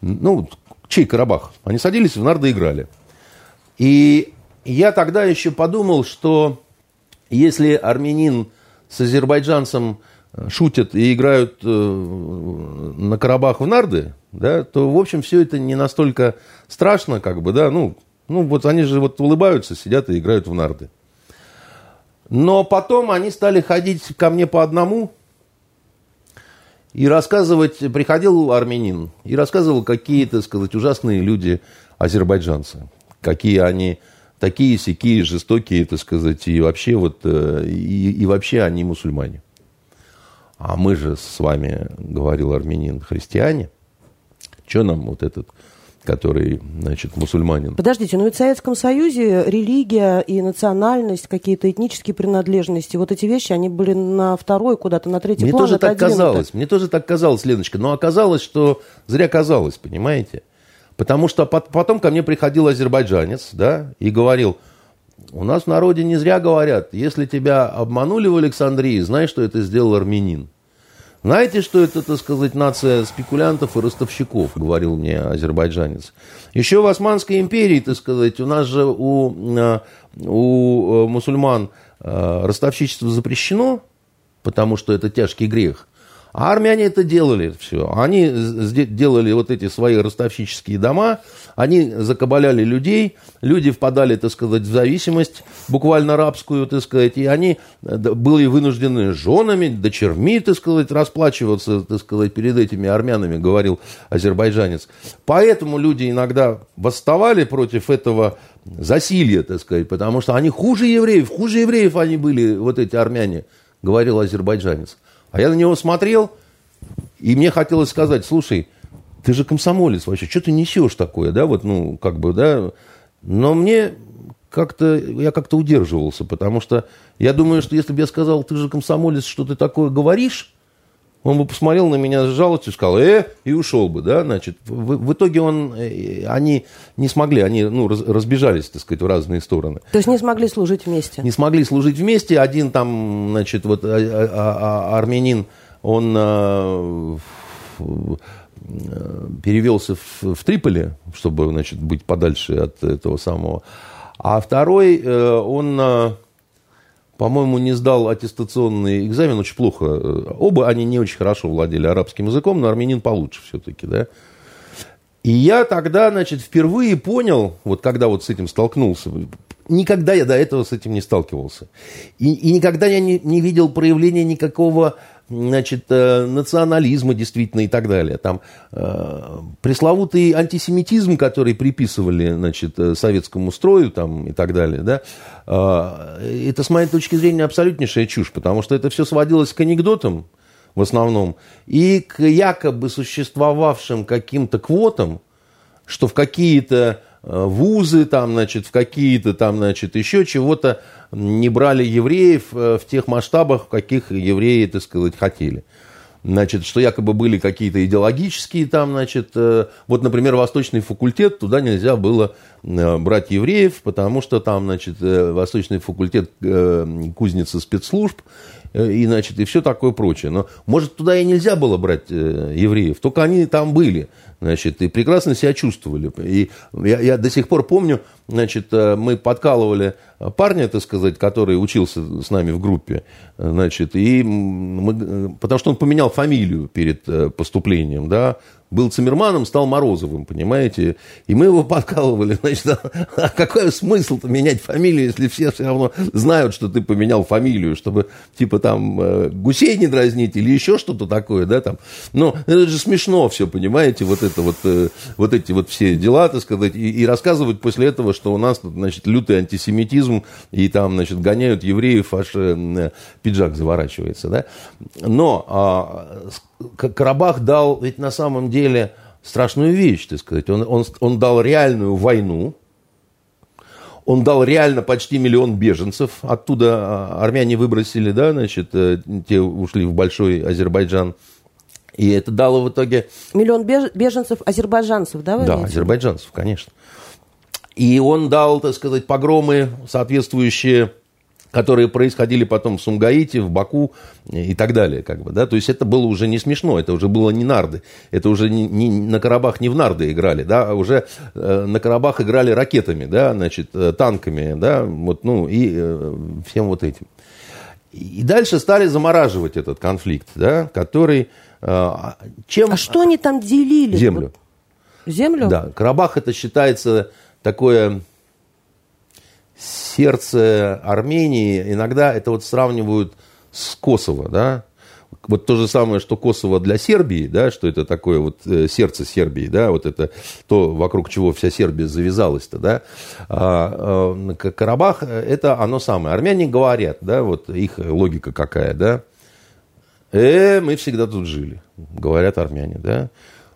Ну, чей Карабах? Они садились в нарды играли. И я тогда еще подумал, что если армянин с азербайджанцем э, шутят и играют э, на Карабах в нарды, да, то, в общем, все это не настолько страшно, как бы, да, ну, ну, вот они же вот улыбаются, сидят и играют в нарды. Но потом они стали ходить ко мне по одному, и рассказывать, приходил армянин и рассказывал, какие, так сказать, ужасные люди азербайджанцы. Какие они такие, сякие, жестокие, так сказать, и вообще, вот, э, и, и вообще они мусульмане. А мы же с вами, говорил армянин, христиане. Что нам вот этот который, значит, мусульманин. Подождите, но ведь в Советском Союзе религия и национальность, какие-то этнические принадлежности, вот эти вещи, они были на второй, куда-то на третий мне план. Мне тоже так казалось, мне тоже так казалось, Леночка, но оказалось, что зря казалось, понимаете? Потому что потом ко мне приходил азербайджанец, да, и говорил, у нас в народе не зря говорят, если тебя обманули в Александрии, знай, что это сделал армянин. Знаете, что это, так сказать, нация спекулянтов и ростовщиков, говорил мне азербайджанец. Еще в Османской империи, так сказать, у нас же у, э, у э, мусульман э, ростовщичество запрещено, потому что это тяжкий грех. А армяне это делали все. Они делали вот эти свои ростовщические дома, они закабаляли людей, люди впадали, так сказать, в зависимость, буквально рабскую, так сказать, и они были вынуждены женами, дочерьми, так сказать, расплачиваться, так сказать, перед этими армянами, говорил азербайджанец. Поэтому люди иногда восставали против этого засилья, так сказать, потому что они хуже евреев, хуже евреев они были, вот эти армяне, говорил азербайджанец. А я на него смотрел, и мне хотелось сказать, слушай, ты же комсомолец вообще, что ты несешь такое, да, вот, ну, как бы, да. Но мне как-то, я как-то удерживался, потому что я думаю, что если бы я сказал, ты же комсомолец, что ты такое говоришь, он бы посмотрел на меня с жалостью, сказал, э, и ушел бы, да, значит. В, в итоге он, э, они не смогли, они, ну, раз, разбежались, так сказать, в разные стороны. То есть не смогли служить вместе? Не смогли служить вместе. Один там, значит, вот а, а, а, армянин, он а, перевелся в, в Триполи, чтобы, значит, быть подальше от этого самого. А второй, он по-моему, не сдал аттестационный экзамен, очень плохо. Оба они не очень хорошо владели арабским языком, но армянин получше все-таки, да. И я тогда, значит, впервые понял, вот когда вот с этим столкнулся, никогда я до этого с этим не сталкивался. И, и никогда я не, не видел проявления никакого значит, э, национализма действительно и так далее. Там э, пресловутый антисемитизм, который приписывали значит, э, советскому строю там, и так далее, да, э, это, с моей точки зрения, абсолютнейшая чушь, потому что это все сводилось к анекдотам в основном и к якобы существовавшим каким-то квотам, что в какие-то вузы, там, значит, в какие-то там, значит, еще чего-то не брали евреев э, в тех масштабах, в каких евреи, так сказать, хотели. Значит, что якобы были какие-то идеологические там, значит, э, вот, например, Восточный факультет, туда нельзя было э, брать евреев, потому что там, значит, Восточный факультет кузницы спецслужб, и, значит, и все такое прочее. Но, может, туда и нельзя было брать евреев, только они там были. Значит, и прекрасно себя чувствовали. И я, я до сих пор помню, значит, э, мы подкалывали парня, так сказать, который учился с нами в группе, значит, и мы, потому что он поменял фамилию перед поступлением, да, был Циммерманом, стал Морозовым, понимаете? И мы его [LAUGHS] подкалывали. Значит, а, а какой смысл-то менять фамилию, если все все равно знают, что ты поменял фамилию, чтобы, типа, там, э, гусей не дразнить или еще что-то такое, да, там. Но это же смешно все, понимаете, вот это вот, э, вот эти вот все дела, так сказать, и, и рассказывать после этого, что у нас, значит, лютый антисемитизм, и там, значит, гоняют евреев, аж э, пиджак заворачивается, да. Но а, Карабах дал ведь на самом деле страшную вещь, так сказать. Он, он, он дал реальную войну, он дал реально почти миллион беженцев. Оттуда а, армяне выбросили, да, значит, э, те ушли в Большой Азербайджан. И это дало в итоге... Миллион беженцев азербайджанцев, да? да, азербайджанцев, конечно. И он дал, так сказать, погромы соответствующие которые происходили потом в Сумгаите, в Баку и так далее. Как бы, да? То есть это было уже не смешно, это уже было не нарды. Это уже не, не, на Карабах не в нарды играли, да, а уже э, на Карабах играли ракетами, да, значит, э, танками, да, вот, ну, и э, всем вот этим. И дальше стали замораживать этот конфликт, да, который... Э, чем... А что они там делили? Землю. Землю? Да, Карабах это считается такое сердце Армении, иногда это вот сравнивают с Косово, да, вот то же самое, что Косово для Сербии, да, что это такое вот э, сердце Сербии, да, вот это то, вокруг чего вся Сербия завязалась-то, да. А, а, Карабах, это оно самое. Армяне говорят, да, вот их логика какая, да. Э, мы всегда тут жили, говорят армяне, да.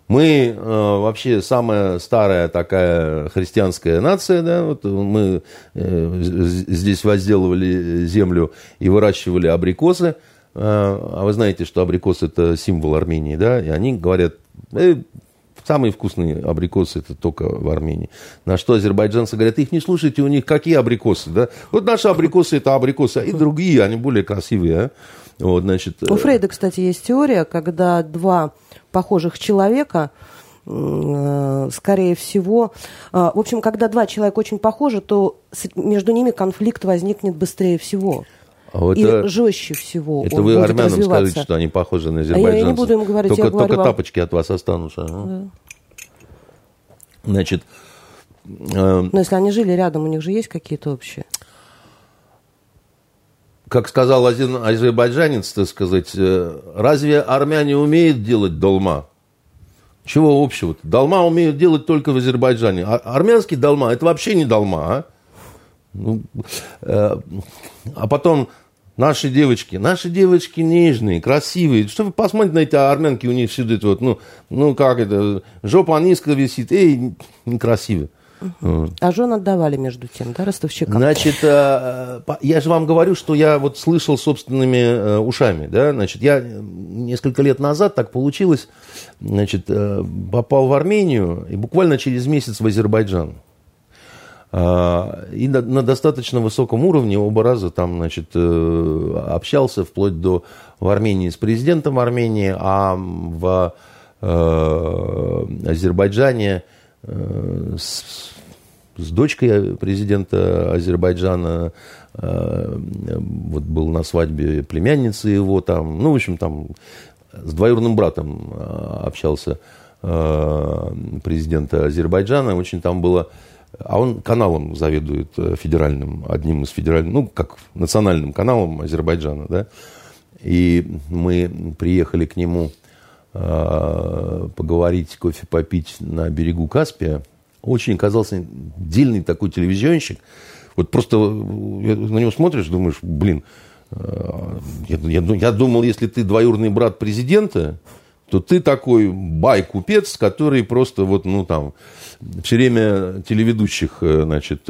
Мы э, вообще самая старая такая христианская нация, да, вот мы э, здесь возделывали землю и выращивали абрикосы, э, а вы знаете, что абрикос это символ Армении, да, и они говорят, э, самые вкусные абрикосы это только в Армении. На что азербайджанцы говорят, их не слушайте, у них какие абрикосы, да? Вот наши абрикосы это абрикосы, а и другие, они более красивые, а? Вот, значит, У Фрейда, кстати, есть теория, когда два похожих человека, э, скорее всего, э, в общем, когда два человека очень похожи, то между ними конфликт возникнет быстрее всего. А и это, жестче всего. Это вы армянам скажите, что они похожи на азербайджанцев. А я, не буду им говорить, только, я говорю только тапочки от вас останутся. Да. Значит. Э, Но если они жили рядом, у них же есть какие-то общие как сказал один азербайджанец, так сказать, э, разве армяне умеют делать долма? Чего общего? -то? Долма умеют делать только в Азербайджане. А армянский долма – это вообще не долма. А, ну, э, а потом наши девочки, наши девочки нежные, красивые. Что вы посмотрите на эти армянки, у них это вот, ну, ну как это, жопа низко висит, эй, некрасиво. А жен отдавали между тем, да, ростовщикам? Значит, э, я же вам говорю, что я вот слышал собственными э, ушами, да, значит, я несколько лет назад так получилось, значит, э, попал в Армению и буквально через месяц в Азербайджан. А, и на, на достаточно высоком уровне оба раза там, значит, общался вплоть до в Армении с президентом Армении, а в Азербайджане Э, с, с дочкой президента Азербайджана, э, вот был на свадьбе племянницы его там, ну, в общем, там с двоюродным братом э, общался президента Азербайджана, очень там было а он каналом заведует федеральным, одним из федеральных, ну, как национальным каналом Азербайджана, да. И мы приехали к нему Э, поговорить, кофе попить на берегу Каспия. Очень оказался дельный такой телевизионщик. Вот просто э, на него смотришь, думаешь, блин, э, я, я, я думал, если ты двоюродный брат президента, то ты такой бай-купец, который просто вот, ну, там, все время телеведущих, значит,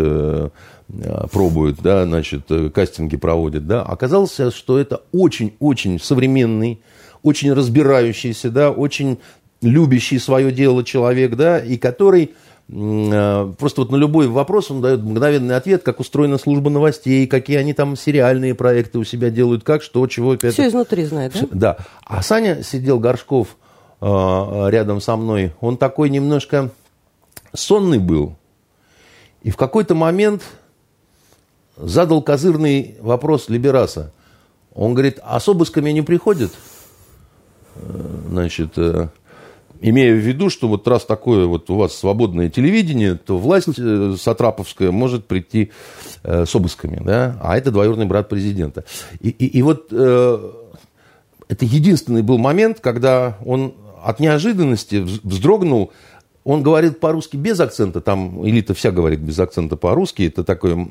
пробует, да, значит, кастинги проводит, да. Оказалось, что это очень-очень современный, очень разбирающийся, да, очень любящий свое дело человек, да, и который э, просто вот на любой вопрос он дает мгновенный ответ, как устроена служба новостей, какие они там сериальные проекты у себя делают, как, что, чего. Все изнутри знает, да? Да. А Саня сидел Горшков рядом со мной, он такой немножко сонный был. И в какой-то момент задал козырный вопрос Либераса. Он говорит, а с обысками не приходят? Значит, имея в виду, что вот раз такое вот у вас свободное телевидение, то власть э, сатраповская может прийти э, с обысками, да, а это двоюродный брат президента. И, и, и вот э, это единственный был момент, когда он от неожиданности вздрогнул, он говорит по-русски без акцента, там элита вся говорит без акцента по-русски, это такой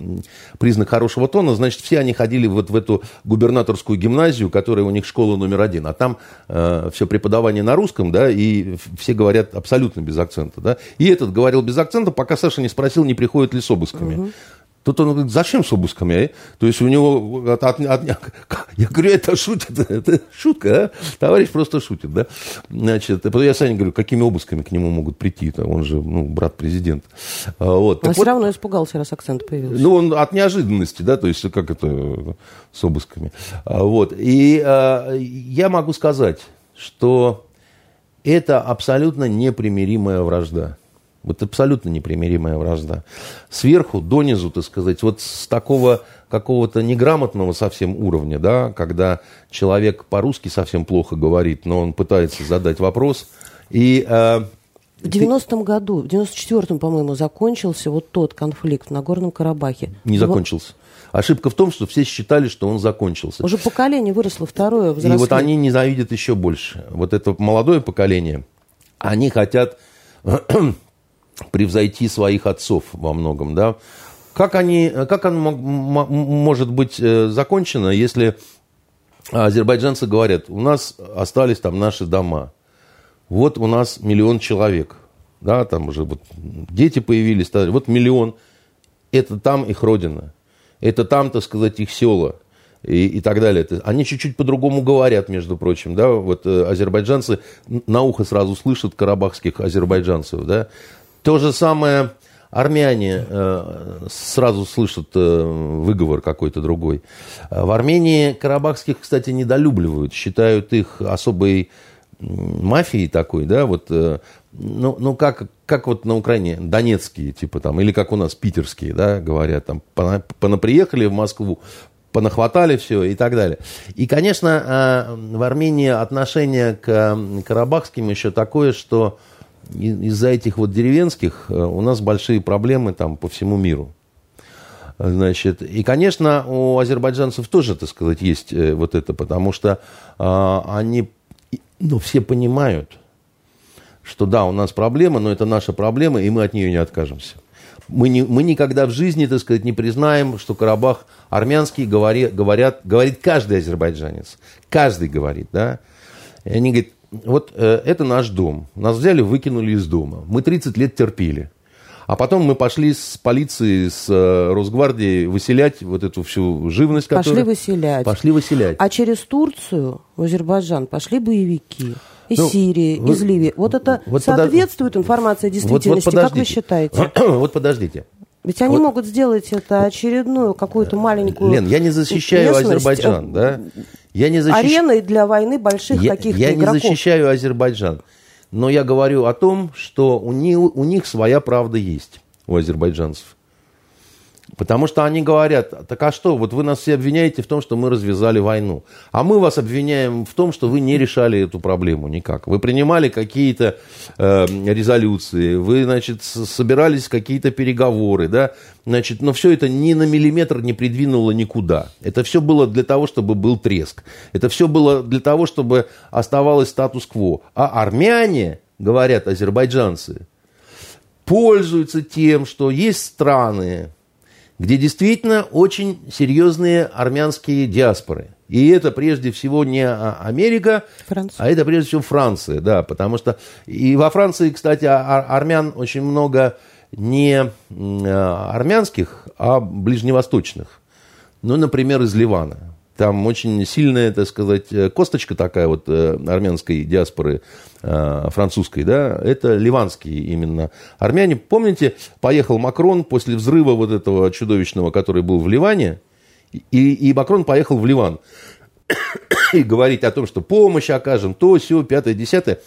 признак хорошего тона, значит, все они ходили вот в эту губернаторскую гимназию, которая у них школа номер один, а там э, все преподавание на русском, да, и все говорят абсолютно без акцента, да, и этот говорил без акцента, пока Саша не спросил, не приходит ли с обысками. Угу. Тут он говорит, зачем с обысками? То есть у него... От, от, от, я говорю, это шутит, это шутка, а? Товарищ просто шутит, да? Значит, я Саня говорю, какими обысками к нему могут прийти? -то? Он же, ну, брат президента. А, вот. Он все вот, равно испугался, раз акцент появился. Ну, он от неожиданности, да, то есть как это с обысками. А, вот. И а, я могу сказать, что это абсолютно непримиримая вражда. Вот абсолютно непримиримая вражда. Сверху донизу, так сказать, вот с такого какого-то неграмотного совсем уровня, да, когда человек по-русски совсем плохо говорит, но он пытается задать вопрос. И, э, в 90-м году, в 94-м, по-моему, закончился вот тот конфликт в Нагорном Карабахе. Не закончился. Ошибка в том, что все считали, что он закончился. Уже поколение выросло второе, взрослее. И вот они ненавидят еще больше. Вот это молодое поколение, они хотят [CLEARS THROAT] превзойти своих отцов во многом, да. Как, они, как оно может быть э, закончено, если азербайджанцы говорят, у нас остались там наши дома, вот у нас миллион человек, да, там уже вот дети появились, вот миллион, это там их родина, это там, так сказать, их села, и, и так далее. Они чуть-чуть по-другому говорят, между прочим, да, вот э, азербайджанцы на ухо сразу слышат карабахских азербайджанцев, да, то же самое армяне э, сразу слышат э, выговор какой-то другой. В Армении карабахских, кстати, недолюбливают, считают их особой мафией такой, да, вот, э, ну, ну как, как вот на Украине, донецкие, типа там, или как у нас питерские, да, говорят, там, понаприехали в Москву, понахватали все и так далее. И, конечно, в Армении отношение к карабахским еще такое, что из-за этих вот деревенских э, у нас большие проблемы там по всему миру. Значит, и, конечно, у азербайджанцев тоже, так сказать, есть э, вот это, потому что а, они, ну, все понимают, что да, у нас проблема, но это наша проблема, и мы от нее не откажемся. Мы, не, мы никогда в жизни, так сказать, не признаем, что Карабах армянский говори, говорят, говорит каждый азербайджанец. Каждый говорит, да. И они говорят, вот э, это наш дом. Нас взяли, выкинули из дома. Мы 30 лет терпели. А потом мы пошли с полицией, с э, Росгвардией выселять вот эту всю живность, которая... Пошли выселять. Пошли выселять. А через Турцию в Азербайджан пошли боевики. Из ну, Сирии, вы, из Ливии. Вот это вот соответствует подож... информация действительности, вот, вот как вы считаете? [CLEARS THROAT] вот подождите. Ведь они вот. могут сделать это очередную какую-то маленькую Лен, я не защищаю местность. Азербайджан, да? Я не защищ... Ареной для войны больших я, каких-то Я игроков. не защищаю Азербайджан. Но я говорю о том, что у них, у них своя правда есть, у азербайджанцев. Потому что они говорят, так а что, вот вы нас все обвиняете в том, что мы развязали войну. А мы вас обвиняем в том, что вы не решали эту проблему никак. Вы принимали какие-то э, резолюции, вы, значит, собирались какие-то переговоры, да, значит, но все это ни на миллиметр не придвинуло никуда. Это все было для того, чтобы был треск. Это все было для того, чтобы оставалось статус-кво. А армяне, говорят азербайджанцы, пользуются тем, что есть страны, где действительно очень серьезные армянские диаспоры. И это прежде всего не а, Америка, Франция. а это прежде всего Франция, да, потому что и во Франции, кстати, армян очень много не а, армянских, а ближневосточных. Ну, например, из Ливана. Там очень сильная, так сказать, э, косточка такая вот э, армянской диаспоры э, французской, да, это ливанские именно армяне. Помните, поехал Макрон после взрыва вот этого чудовищного, который был в Ливане, и, и Макрон поехал в Ливан [COUGHS] и говорить о том, что помощь окажем, то, все, пятое, десятое.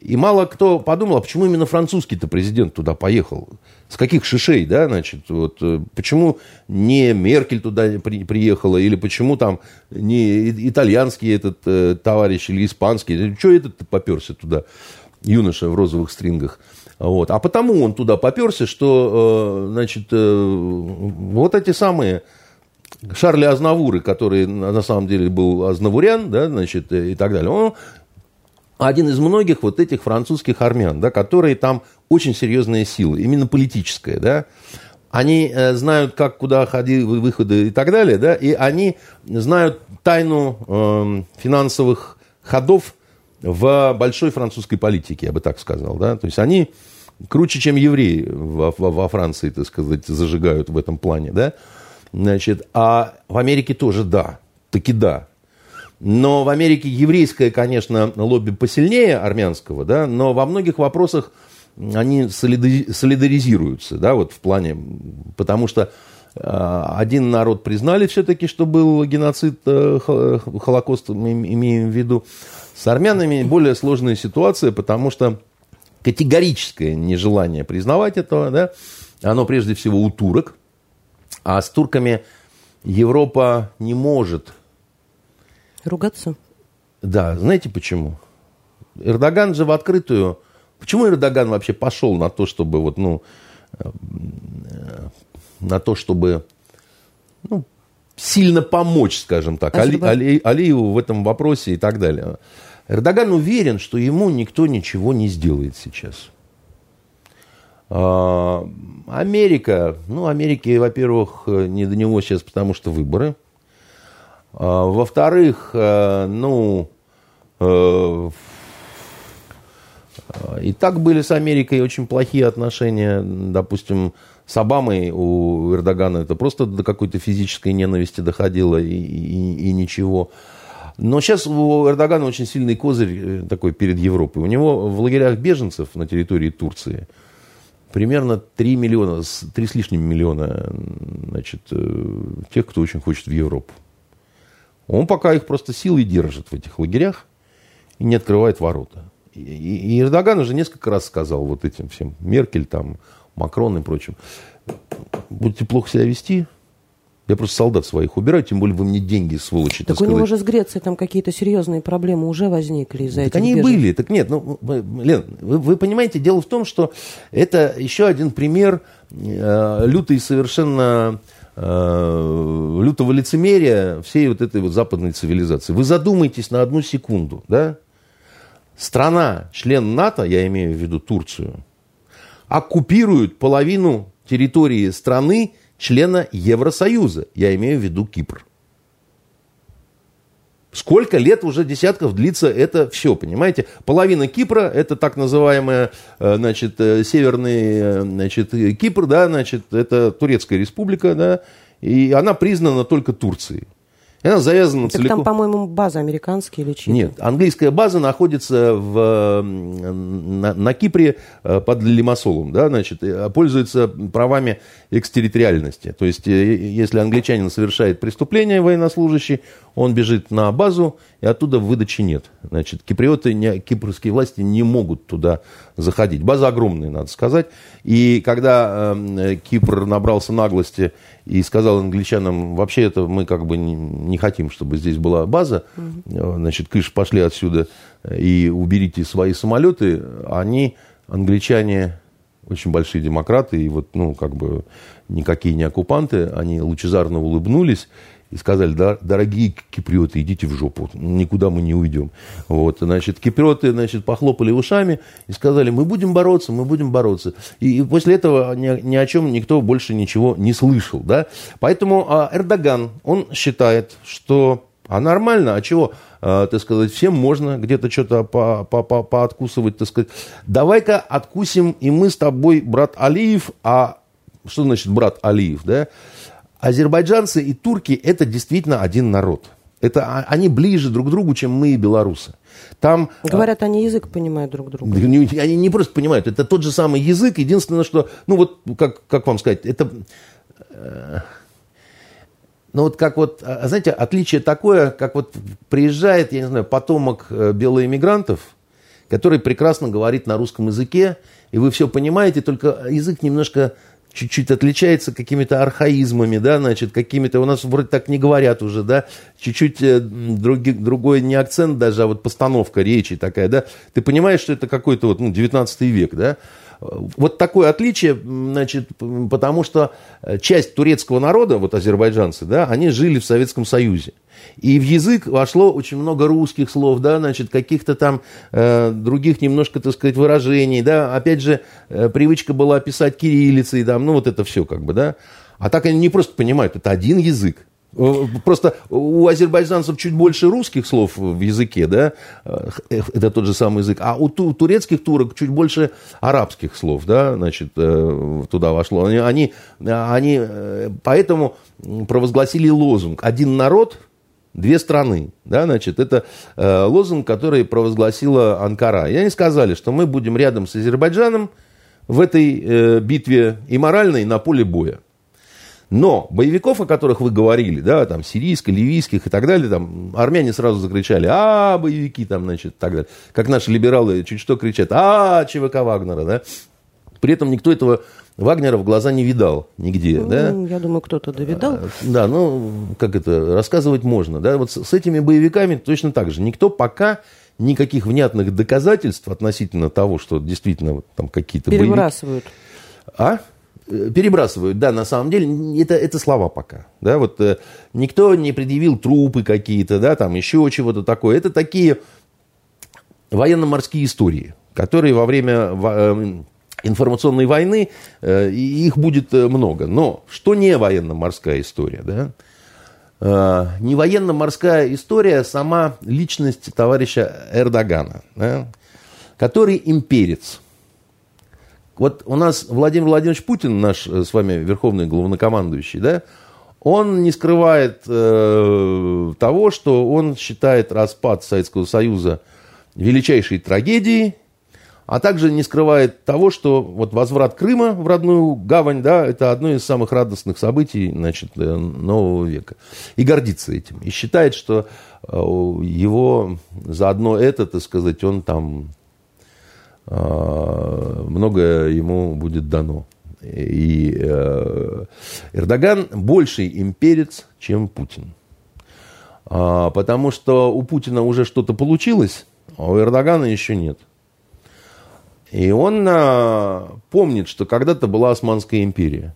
И мало кто подумал, а почему именно французский-то президент туда поехал? С каких шишей, да, значит, вот, э, почему не Меркель туда при, приехала, или почему там не итальянский этот э, товарищ или испанский, что этот поперся туда, юноша в розовых стрингах? Вот. А потому он туда поперся, что, э, значит, э, вот эти самые Шарли Азнавуры, который на самом деле был Азнавурян, да, значит, и так далее, он один из многих вот этих французских армян, да, которые там очень серьезная сила, именно политическая, да, они э, знают, как куда ходить, выходы и так далее, да, и они знают тайну э, финансовых ходов в большой французской политике, я бы так сказал, да, то есть они круче, чем евреи во, во, во Франции, так сказать, зажигают в этом плане, да, значит, а в Америке тоже да, таки да, но в Америке еврейское, конечно, лобби посильнее армянского, да, но во многих вопросах они солидаризируются, да, вот в плане, потому что э, один народ признали все-таки, что был геноцид, э, Холокост, мы имеем в виду. С армянами более сложная ситуация, потому что категорическое нежелание признавать этого, да, оно прежде всего у турок, а с турками Европа не может Ругаться? Да, знаете почему? Эрдоган же в открытую... Почему Эрдоган вообще пошел на то, чтобы вот, ну, э, на то, чтобы ну, сильно помочь, скажем так, Али, Али, Алиеву в этом вопросе и так далее. Эрдоган уверен, что ему никто ничего не сделает сейчас. А, Америка, ну, Америке, во-первых, не до него сейчас, потому что выборы – а, во-вторых, э, ну, э, и так были с Америкой очень плохие отношения, допустим, с Обамой у Эрдогана это просто до какой-то физической ненависти доходило и, и, и ничего. Но сейчас у Эрдогана очень сильный козырь э, такой перед Европой. У него в лагерях беженцев на территории Турции примерно 3 миллиона, 3 с лишним миллиона значит, тех, кто очень хочет в Европу. Он пока их просто силой держит в этих лагерях и не открывает ворота. И, и Эрдоган уже несколько раз сказал вот этим всем, Меркель, там, Макрон и прочим, будете плохо себя вести, я просто солдат своих убираю, тем более вы мне деньги, сволочи. Так, так у сказать. него же с Грецией там какие-то серьезные проблемы уже возникли из-за этих они и были. Так нет, ну, Лен, вы, вы понимаете, дело в том, что это еще один пример э, лютой совершенно Э, лютого лицемерия всей вот этой вот западной цивилизации. Вы задумайтесь на одну секунду, да? Страна, член НАТО, я имею в виду Турцию, оккупирует половину территории страны, члена Евросоюза, я имею в виду Кипр. Сколько лет уже десятков длится это все, понимаете? Половина Кипра, это так называемая, э, значит, э, северный, э, значит, Кипр, да, значит, это Турецкая республика, да, и она признана только Турцией. И она завязана так целиком... там, по-моему, база американская или чьи Нет, английская база находится в, на, на Кипре э, под Лимассолом, да, значит, пользуется правами экстерриториальности. То есть, э, если англичанин совершает преступление военнослужащий, он бежит на базу, и оттуда выдачи нет. Значит, киприоты, не, кипрские власти не могут туда заходить. База огромная, надо сказать. И когда э, Кипр набрался наглости и сказал англичанам, вообще это мы как бы не, не хотим, чтобы здесь была база, угу. значит, кыш, пошли отсюда и уберите свои самолеты, они, англичане, очень большие демократы, и вот, ну, как бы никакие не оккупанты, они лучезарно улыбнулись и сказали, дорогие киприоты, идите в жопу, никуда мы не уйдем. Вот, значит, киприоты, значит, похлопали ушами и сказали, мы будем бороться, мы будем бороться. И после этого ни, о чем никто больше ничего не слышал, да. Поэтому а, Эрдоган, он считает, что, а нормально, а чего, а, так сказать, всем можно где-то что-то по, по, по, пооткусывать, так сказать. Давай-ка откусим и мы с тобой, брат Алиев, а что значит брат Алиев, да? Азербайджанцы и турки – это действительно один народ. Это а, они ближе друг к другу, чем мы и белорусы. Там, а, Говорят, они язык понимают друг друга. Они не просто понимают, это тот же самый язык. Единственное, что, ну вот, как, как вам сказать, это... Э, ну вот как вот, а, знаете, отличие такое, как вот приезжает, я не знаю, потомок э, белоэмигрантов, который прекрасно говорит на русском языке, и вы все понимаете, только язык немножко чуть-чуть отличается какими-то архаизмами, да, значит, какими-то, у нас вроде так не говорят уже, да, чуть-чуть э, други, другой не акцент даже, а вот постановка речи такая, да, ты понимаешь, что это какой-то вот, ну, 19 век, да, вот такое отличие, значит, потому что э, часть турецкого народа, вот азербайджанцы, да, они жили в Советском Союзе. И в язык вошло очень много русских слов, да, значит, каких-то там э, других немножко, так сказать, выражений, да. Опять же, э, привычка была писать кириллицей, там, ну, вот это все как бы, да. А так они не просто понимают, это один язык. Э, просто у азербайджанцев чуть больше русских слов в языке, да, э, это тот же самый язык, а у турецких турок чуть больше арабских слов, да, значит, э, туда вошло. Они, они, они поэтому провозгласили лозунг «Один народ, две страны», да, значит, это лозунг, который провозгласила Анкара. И они сказали, что мы будем рядом с Азербайджаном в этой битве и моральной, и на поле боя. Но боевиков, о которых вы говорили, да, там, сирийско, ливийских и так далее, там, армяне сразу закричали, а, боевики, там, значит, так далее. Как наши либералы чуть что кричат, а, ЧВК Вагнера, да. При этом никто этого Вагнера в глаза не видал нигде, ну, да? Я думаю, кто-то довидал. А, да, ну, как это, рассказывать можно, да. Вот с, с этими боевиками точно так же. Никто пока никаких внятных доказательств относительно того, что действительно там какие-то боевики... Перебрасывают. А? Э, перебрасывают, да, на самом деле, это, это слова пока. Да, вот э, никто не предъявил трупы какие-то, да, там еще чего-то такое. Это такие военно-морские истории, которые во время э, информационной войны, э, их будет э, много. Но что не военно-морская история, да? Э, не военно-морская история, а сама личность товарища Эрдогана, да? который имперец – вот у нас Владимир Владимирович Путин, наш э, с вами верховный главнокомандующий, да, он не скрывает э, того, что он считает распад Советского Союза величайшей трагедией, а также не скрывает того, что вот возврат Крыма в родную гавань, да, это одно из самых радостных событий, значит, э, нового века. И гордится этим. И считает, что э, его заодно это, так сказать, он там многое ему будет дано. И э, Эрдоган больший имперец, чем Путин. А, потому что у Путина уже что-то получилось, а у Эрдогана еще нет. И он а, помнит, что когда-то была Османская империя,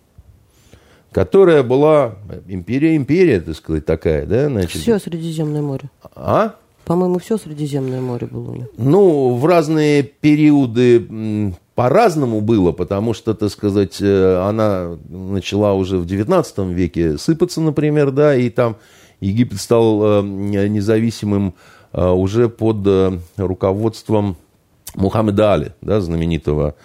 которая была империя-империя, так сказать, такая, да? Значит, Все Средиземное море. А? По-моему, все Средиземное море было у них. Ну, в разные периоды по-разному было, потому что, так сказать, э, она начала уже в XIX веке сыпаться, например, да, и там Египет стал э, независимым э, уже под руководством Мухаммеда Али, да, знаменитого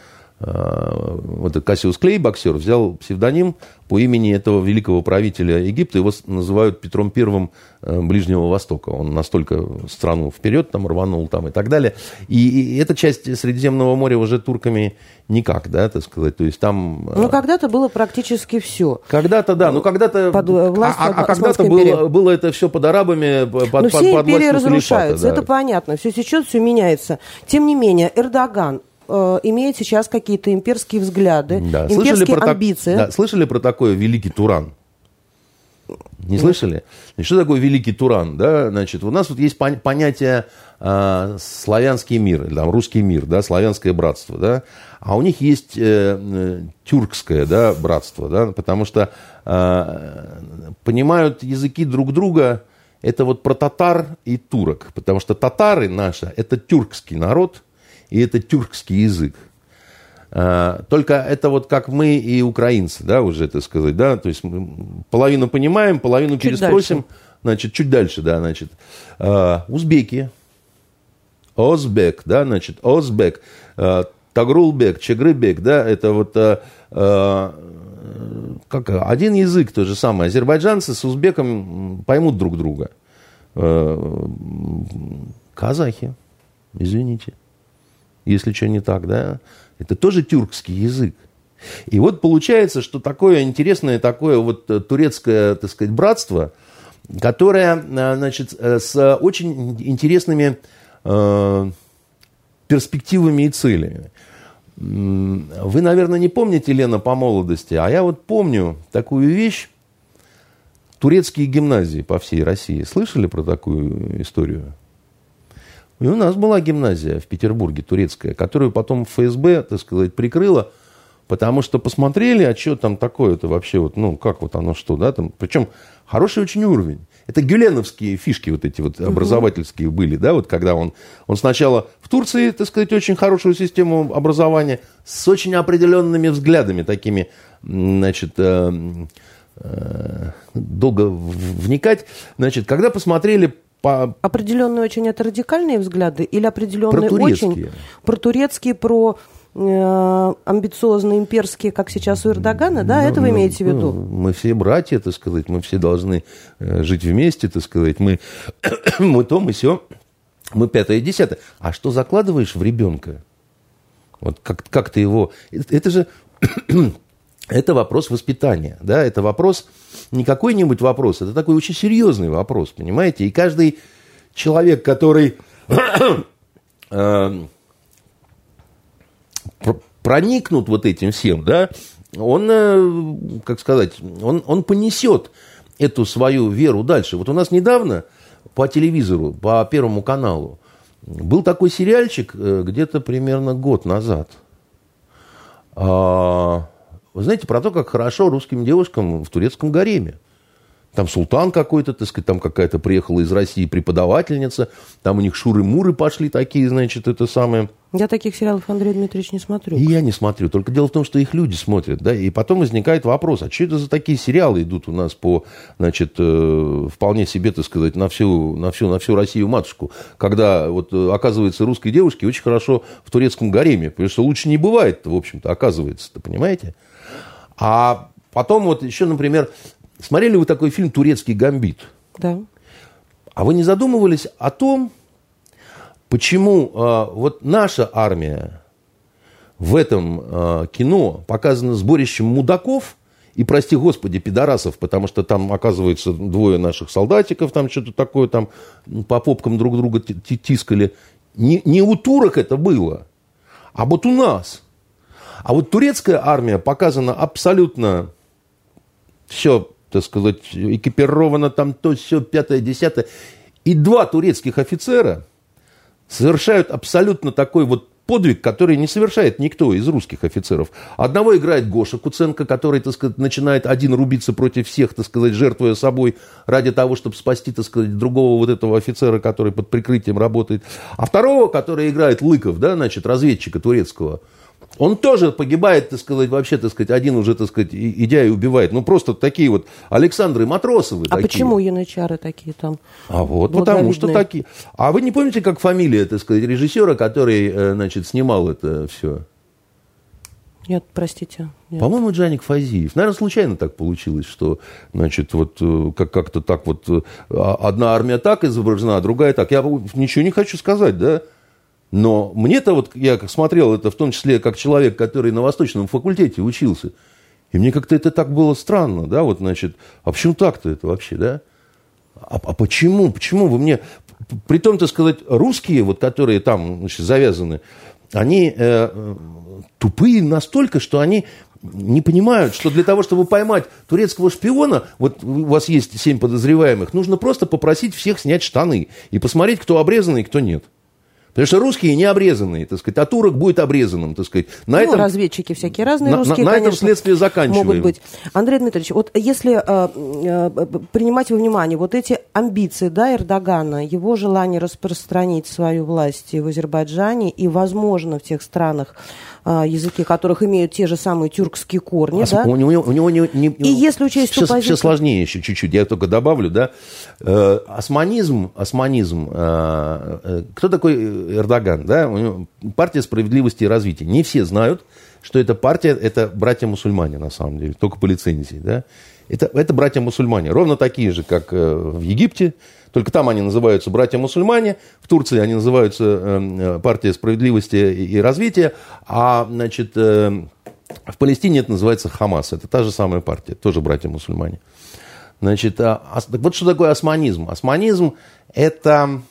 вот этот Кассиус Клей, боксер, взял псевдоним по имени этого великого правителя Египта. Его называют Петром Первым э, Ближнего Востока. Он настолько страну вперед там рванул там и так далее. И, и эта часть Средиземного моря уже турками никак, да, так сказать. То есть там... Ну, когда-то было практически все. Когда-то, да. Ну, когда-то... Под а, а, а когда-то было, было это все под арабами, под, Но под, все под империи разрушаются, да. это понятно. Все сейчас все меняется. Тем не менее, Эрдоган э, имеет сейчас какие-то имперские взгляды, да. имперские слышали про амбиции. Так, да, слышали про такое великий Туран? Не слышали? Что такое великий Туран? Да? Значит, у нас вот есть понятие э, славянский мир, там, русский мир, да, славянское братство, да, а у них есть э, э, тюркское да, братство, да, потому что э, понимают языки друг друга, это вот про татар и турок, потому что татары наши, это тюркский народ, и это тюркский язык. А, только это вот как мы и украинцы, да, уже, так сказать, да, то есть мы половину понимаем, половину чуть переспросим, дальше. значит, чуть дальше, да, значит, а, узбеки, Озбек, да, значит, Озбек, а, Тагрулбек, Чегрыбек, да, это вот как, один язык то же самое. Азербайджанцы с узбеком поймут друг друга. Казахи, извините если что не так, да, это тоже тюркский язык. И вот получается, что такое интересное, такое вот э, турецкое, так сказать, братство, которое, э, значит, э, с очень интересными перспективами и целями. Вы, наверное, не помните, Лена, по молодости, а я вот помню такую вещь. Турецкие гимназии по всей России. Слышали про такую историю? И у нас была гимназия в Петербурге, турецкая, которую потом ФСБ, так сказать, прикрыла, потому что посмотрели, а что там такое-то вообще, вот, ну, как вот оно что, да, там, причем хороший очень уровень. Это гюленовские фишки вот эти вот образовательские угу. были, да, вот когда он, он сначала в Турции, так сказать, очень хорошую систему образования с очень определенными взглядами, такими, значит, э, э, долго вникать, значит, когда посмотрели по... Определенные очень это радикальные взгляды или определенные про очень про турецкие, про Э, амбициозные, имперские, как сейчас у Эрдогана, да, ну, это вы ну, имеете в виду? Ну, мы все братья, так сказать, мы все должны э, жить вместе, так сказать, мы, [COUGHS] мы то, мы все, мы пятое, десятое. А что закладываешь в ребенка? Вот как, как ты его... Это же... это вопрос воспитания, да, это вопрос, не какой-нибудь вопрос, это такой очень серьезный вопрос, понимаете? И каждый человек, который [COUGHS] э, проникнут вот этим всем, да, он, э, как сказать, он, он понесет эту свою веру дальше. Вот у нас недавно по телевизору, по Первому каналу, был такой сериальчик э, где-то примерно год назад. А, вы знаете, про то, как хорошо русским девушкам в турецком гареме. Там султан какой-то, так сказать, там какая-то приехала из России преподавательница, там у них шуры-муры пошли такие, значит, это самое. Я таких сериалов, Андрей Дмитриевич, не смотрю. И я не смотрю. Только дело в том, что их люди смотрят, да, и потом возникает вопрос, а что это за такие сериалы идут у нас по, значит, э, вполне себе, так сказать, на всю, на всю, на всю Россию матушку, когда вот э, оказывается русской девушке очень хорошо в турецком гареме, потому что лучше не бывает, в общем-то, оказывается, понимаете? А потом вот еще, например, Смотрели вы такой фильм «Турецкий гамбит»? Да. А вы не задумывались о том, почему э, вот наша армия в этом э, кино показана сборищем мудаков и, прости господи, пидорасов, потому что там, оказывается, двое наших солдатиков, там что-то такое, там по попкам друг друга тискали. Не, не у турок это было, а вот у нас. А вот турецкая армия показана абсолютно все так сказать, экипировано там то, все, пятое, десятое. И два турецких офицера совершают абсолютно такой вот подвиг, который не совершает никто из русских офицеров. Одного играет Гоша Куценко, который, так сказать, начинает один рубиться против всех, так сказать, жертвуя собой ради того, чтобы спасти, так сказать, другого вот этого офицера, который под прикрытием работает. А второго, который играет Лыков, да, значит, разведчика турецкого – он тоже погибает, так сказать, вообще, так сказать, один уже, так сказать, идя и убивает. Ну, просто такие вот Александры Матросовы А такие. почему янычары такие там? А вот потому что такие. А вы не помните, как фамилия, так сказать, режиссера, который, э, значит, снимал это все? Нет, простите. По-моему, Джаник Фазиев. Наверное, случайно так получилось, что, значит, вот э, как- как-то так вот э, а, одна армия так изображена, а другая так. Я ничего не хочу сказать, да? Но мне-то вот, я как смотрел это в том числе как человек, который на Восточном факультете учился, и мне как-то это так было странно, да, вот, значит, а почему так-то это вообще, да? А, а почему, почему вы мне, при том, так сказать, русские, вот, которые там, значит, завязаны, они э, тупые настолько, что они не понимают, что для того, чтобы поймать турецкого шпиона, вот у вас есть семь подозреваемых, нужно просто попросить всех снять штаны и посмотреть, кто обрезанный, кто нет. Потому что русские не обрезанные, так сказать, а турок будет обрезанным, так сказать. На ну, этом, разведчики всякие разные, на, русские, на, на этом следствие заканчиваем. Могут быть. Андрей Дмитриевич, вот если э, э, принимать во внимание вот эти амбиции да, Эрдогана, его желание распространить свою власть в Азербайджане и, возможно, в тех странах, э, языки которых имеют те же самые тюркские корни, а, да? У него, у него не, не, и если учесть все, позицию... все сложнее еще чуть-чуть, я только добавлю, да, э, османизм, османизм, э, э, кто такой Эрдоган, да, партия справедливости и развития. Не все знают, что эта партия, это братья-мусульмане, на самом деле, только по лицензии, да. Это, это братья-мусульмане, ровно такие же, как э, в Египте, только там они называются братья-мусульмане, в Турции они называются э, партия справедливости и развития, а, значит, э, в Палестине это называется Хамас, это та же самая партия, тоже братья-мусульмане. Значит, а, вот что такое османизм? Османизм – это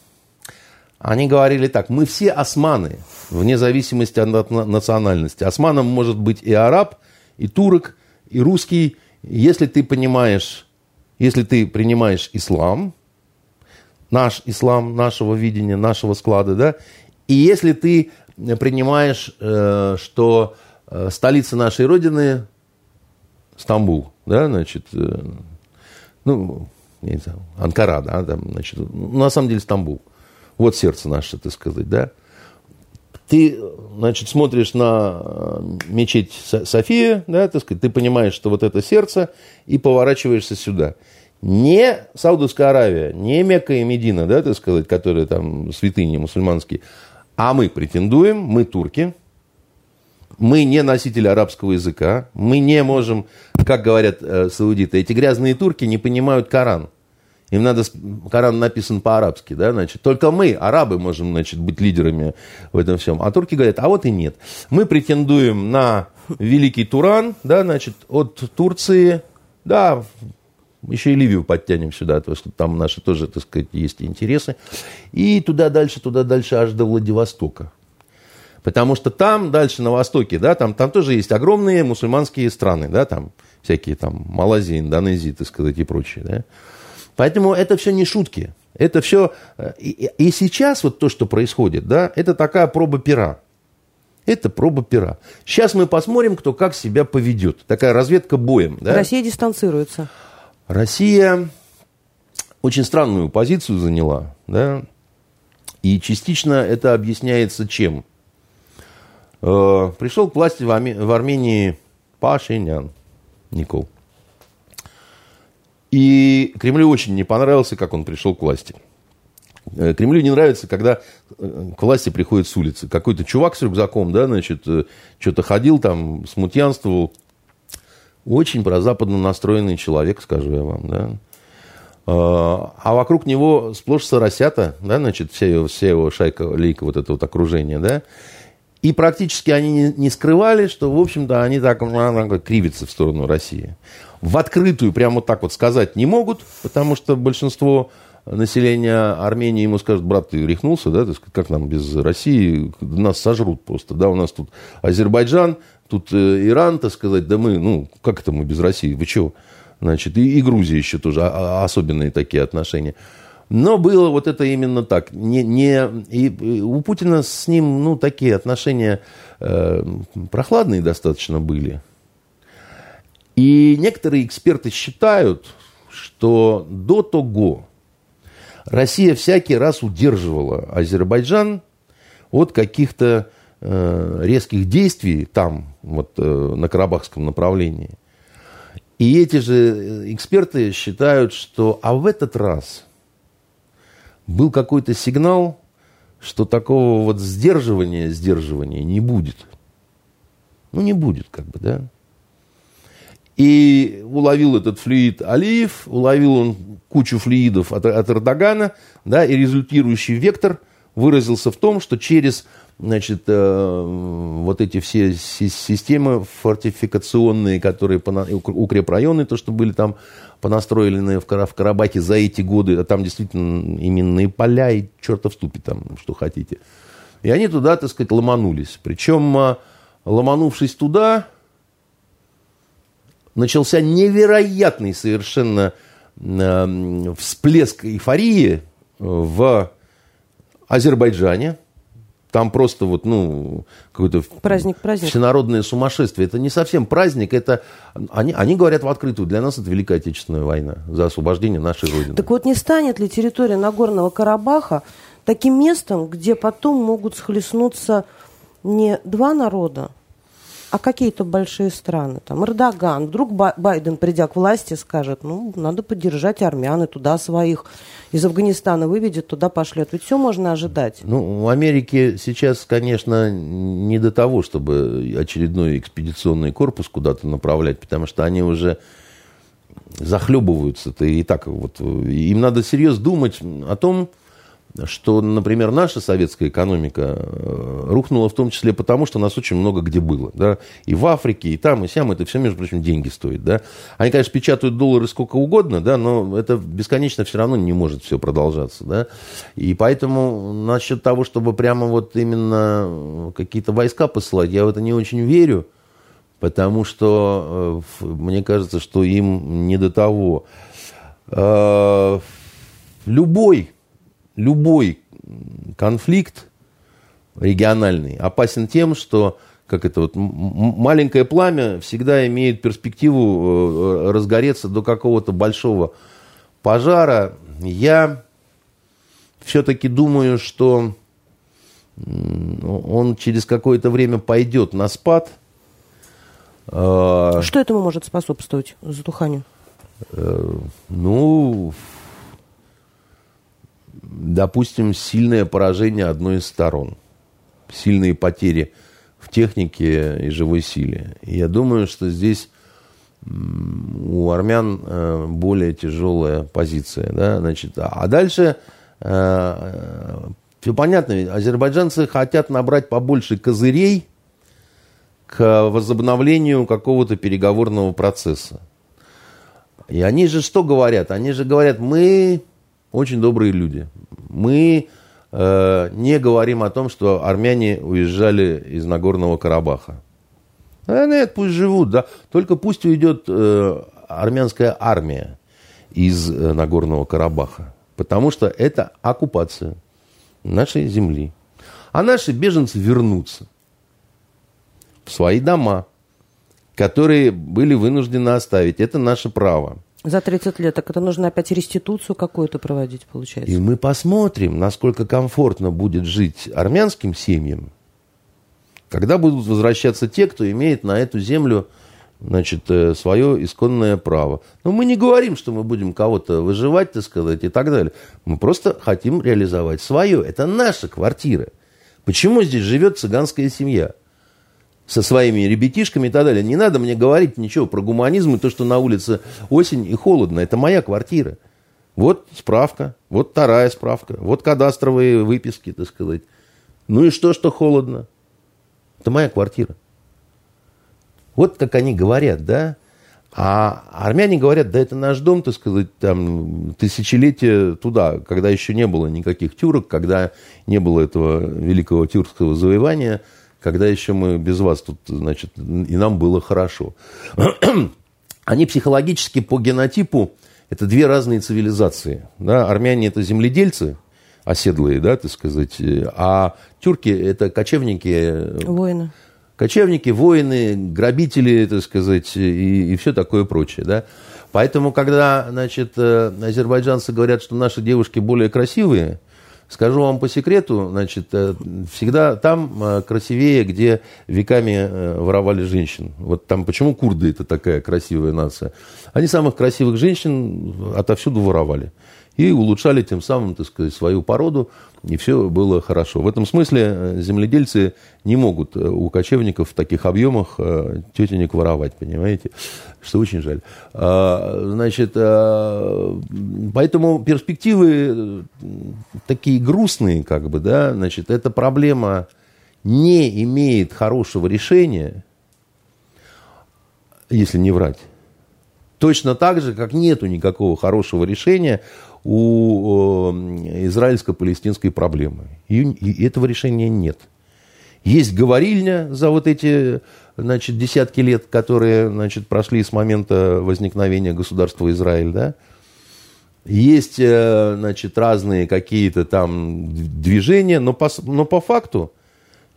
они говорили так, мы все османы, вне зависимости от национальности. Османом может быть и араб, и турок, и русский, если ты понимаешь, если ты принимаешь ислам, наш ислам, нашего видения, нашего склада, да, и если ты принимаешь, э, что э, столица нашей Родины Стамбул, да, значит, э, ну, не знаю, Анкара, да, там, значит, на самом деле Стамбул. Вот сердце наше, так сказать, да. Ты, значит, смотришь на мечеть София, да, так сказать, ты понимаешь, что вот это сердце, и поворачиваешься сюда. Не Саудовская Аравия, не Мекка и Медина, да, так сказать, которые там святыни мусульманские, а мы претендуем, мы турки, мы не носители арабского языка, мы не можем, как говорят э, саудиты, эти грязные турки не понимают Коран. Им надо, Коран написан по-арабски, да, значит, только мы, арабы, можем, значит, быть лидерами в этом всем. А турки говорят, а вот и нет. Мы претендуем на Великий Туран, да, значит, от Турции, да, еще и Ливию подтянем сюда, потому что там наши тоже, так сказать, есть интересы. И туда дальше, туда дальше, аж до Владивостока. Потому что там, дальше на востоке, да, там, там тоже есть огромные мусульманские страны, да, там всякие там Малайзия, Индонезия, так сказать, и прочее, да. Поэтому это все не шутки. Это все... Э, и, и сейчас вот то, что происходит, да, это такая проба пера. Это проба пера. Сейчас мы посмотрим, кто как себя поведет. Такая разведка боем. Да? Россия дистанцируется. Россия очень странную позицию заняла, да, и частично это объясняется чем? Э, пришел к власти в, Армении Пашинян Никол. И Кремлю очень не понравился, как он пришел к власти. Э, Кремлю не нравится, когда э, к власти приходит с улицы. Какой-то чувак с рюкзаком, да, значит, что-то ходил там, смутьянствовал, очень прозападно настроенный человек, скажу я вам, да. А вокруг него сплошь соросята, да, значит, вся его, вся его шайка, лейка, вот это вот окружение, да. И практически они не, скрывали, что, в общем-то, они так кривятся в сторону России. В открытую прямо вот так вот сказать не могут, потому что большинство населения Армении ему скажут, брат, ты рехнулся, да, как нам без России, нас сожрут просто, да, у нас тут Азербайджан, тут э, Иран, так сказать, да мы, ну, как это мы без России, вы чего? Значит, и, и Грузия еще тоже, а, а, особенные такие отношения. Но было вот это именно так. Не, не, и у Путина с ним, ну, такие отношения э, прохладные достаточно были. И некоторые эксперты считают, что до того Россия всякий раз удерживала Азербайджан от каких-то э, резких действий там, вот э, на Карабахском направлении. И эти же эксперты считают, что а в этот раз был какой-то сигнал, что такого вот сдерживания, сдерживания не будет. Ну, не будет, как бы, да. И уловил этот флюид Алиев, уловил он кучу флюидов от, от Эрдогана, да, и результирующий вектор выразился в том, что через значит, э, вот эти все системы фортификационные, которые укрепрайоны, то, что были там понастроены в, Карабахе за эти годы, а там действительно именные поля и чертов ступи там, что хотите. И они туда, так сказать, ломанулись. Причем, э, ломанувшись туда, начался невероятный совершенно э, всплеск эйфории в Азербайджане. Там просто вот, ну, какой-то праздник, праздник. всенародное сумасшествие. Это не совсем праздник, это... Они, они говорят в открытую, для нас это Великая Отечественная война за освобождение нашей Родины. Так вот, не станет ли территория Нагорного Карабаха таким местом, где потом могут схлестнуться не два народа, а какие-то большие страны, там, Эрдоган, вдруг Байден, придя к власти, скажет, ну, надо поддержать армян и туда своих из Афганистана выведет, туда пошлет. Ведь все можно ожидать. Ну, в Америке сейчас, конечно, не до того, чтобы очередной экспедиционный корпус куда-то направлять, потому что они уже захлебываются-то и так вот. Им надо серьезно думать о том, что, например, наша советская экономика э, рухнула в том числе потому, что нас очень много где было. Да? И в Африке, и там, и сям. Это все, между прочим, деньги стоит. Да? Они, конечно, печатают доллары сколько угодно, да, но это бесконечно все равно не может все продолжаться. Да? И поэтому насчет того, чтобы прямо вот именно какие-то войска посылать, я в это не очень верю. Потому что э, мне кажется, что им не до того. Э, любой любой конфликт региональный опасен тем, что как это вот маленькое пламя всегда имеет перспективу э, разгореться до какого-то большого пожара. Я все-таки думаю, что он через какое-то время пойдет на спад. Что этому может способствовать затуханию? Э, ну, допустим, сильное поражение одной из сторон, сильные потери в технике и живой силе. Я думаю, что здесь у армян э, более тяжелая позиция. Да? Значит, а дальше э, все понятно, ведь азербайджанцы хотят набрать побольше козырей к возобновлению какого-то переговорного процесса. И они же что говорят? Они же говорят, мы очень добрые люди. Мы э, не говорим о том, что армяне уезжали из Нагорного Карабаха. А нет, пусть живут, да. Только пусть уйдет э, армянская армия из э, Нагорного Карабаха. Потому что это оккупация нашей земли. А наши беженцы вернутся в свои дома, которые были вынуждены оставить. Это наше право. За 30 лет. Так это нужно опять реституцию какую-то проводить, получается. И мы посмотрим, насколько комфортно будет жить армянским семьям, когда будут возвращаться те, кто имеет на эту землю значит, э, свое исконное право. Но мы не говорим, что мы будем кого-то выживать, так сказать, и так далее. Мы просто хотим реализовать свое. Это наша квартира. Почему здесь живет цыганская семья? Со своими ребятишками и так далее. Не надо мне говорить ничего про гуманизм и то, что на улице осень и холодно. Это моя квартира. Вот справка, вот вторая справка, вот кадастровые выписки, так сказать. Ну и что, что холодно? Это моя квартира. Вот как они говорят, да? А армяне говорят, да это наш дом, так сказать, там, тысячелетия туда, когда еще не было никаких тюрок, когда не было этого великого тюркского завоевания – когда еще мы без вас тут, значит, и нам было хорошо. [CLEARS THROAT] Они психологически по генотипу, это две разные цивилизации. Да? Армяне это земледельцы, оседлые, да, так сказать, а тюрки это кочевники. Воины. Кочевники, воины, грабители, так сказать, и, и все такое прочее, да. Поэтому, когда, значит, э, азербайджанцы говорят, что наши девушки более красивые, Скажу вам по секрету, значит, э, всегда там э, красивее, где веками э, воровали женщин. Вот там почему курды это такая красивая нация? Они самых красивых женщин отовсюду воровали и улучшали тем самым, так сказать, свою породу, и все было хорошо. В этом смысле э, земледельцы не могут э, у кочевников в таких объемах э, тетенек воровать, понимаете? Что очень жаль. А, значит, поэтому перспективы такие грустные, как бы, да, значит, эта проблема не имеет хорошего решения, если не врать. Точно так же, как нету никакого хорошего решения у израильско-палестинской проблемы. И этого решения нет. Есть говорильня за вот эти значит, десятки лет, которые значит, прошли с момента возникновения государства Израиль, да? Есть э, значит, разные какие-то там движения, но по, но по факту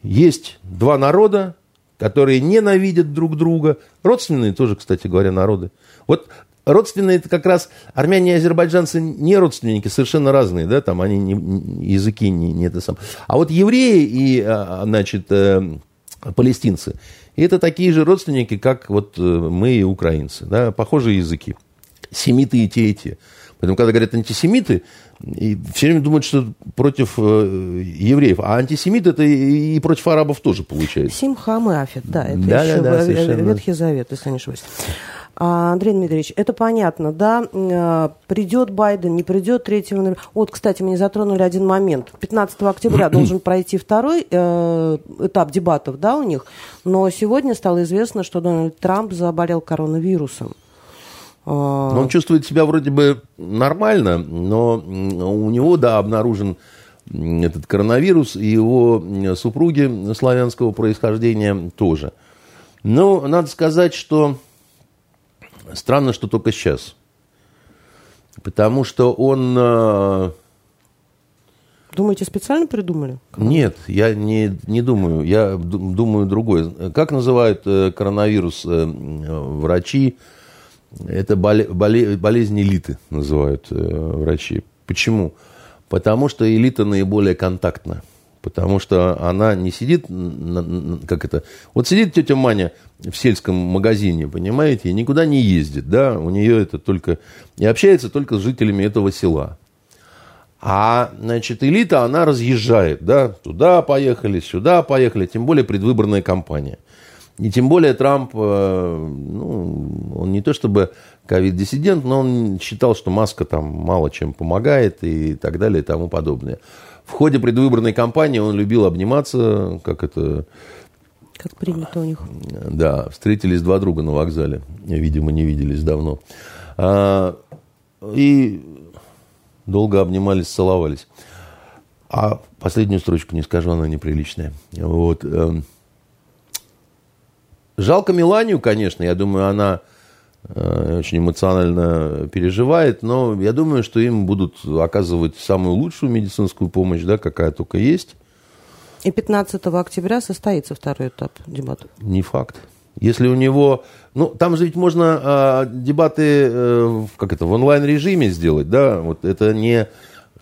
есть два народа, которые ненавидят друг друга, родственные тоже, кстати говоря, народы. Вот родственные это как раз армяне и азербайджанцы не родственники, совершенно разные, да, там они не, языки не, не это сам. А вот евреи и, а, значит, э, палестинцы, это такие же родственники, как вот э, мы и украинцы, да, похожие языки. Семиты и те, и те. Поэтому, когда говорят антисемиты, и все время думают, что против э, евреев. А антисемит это и, и против арабов тоже получается. Симхам и Афет, да. Это да, еще да, да, Ветхий Завет, если не ошибаюсь. А, Андрей Дмитриевич, это понятно, да? Э, придет Байден, не придет 3 ноября. Вот, кстати, мы не затронули один момент. 15 октября [CLEARS THROAT] должен пройти второй э, этап дебатов, да, у них. Но сегодня стало известно, что Дональд Трамп заболел коронавирусом. А, он чувствует себя вроде бы нормально, но у него, да, обнаружен этот коронавирус, и его супруги славянского происхождения тоже. Но надо сказать, что странно, что только сейчас. Потому что он... А, Думаете, специально придумали? Нет, я не, не думаю. Я думаю другое. Как называют э, коронавирус э, врачи? Это боле, боле, болезнь элиты называют э, врачи. Почему? Потому что элита наиболее контактна. Потому что она не сидит, как это, вот сидит тетя Маня в сельском магазине, понимаете, и никуда не ездит, да, у нее это только, и общается только с жителями этого села. А, значит, элита, она разъезжает, да, туда поехали, сюда поехали, тем более предвыборная кампания – и тем более Трамп, э, ну, он не то чтобы ковид-диссидент, но он считал, что маска там мало чем помогает и так далее и тому подобное. В ходе предвыборной кампании он любил обниматься, как это... Как принято у них. Да, встретились два друга на вокзале. Видимо, не виделись давно. А, и долго обнимались, целовались. А последнюю строчку не скажу, она неприличная. Вот. Эм, Жалко Миланию, конечно, я думаю, она очень эмоционально переживает, но я думаю, что им будут оказывать самую лучшую медицинскую помощь, да, какая только есть. И 15 октября состоится второй этап дебатов? Не факт. Если у него... Ну, там же ведь можно э, дебаты, э, как это, в онлайн-режиме сделать, да? Вот это не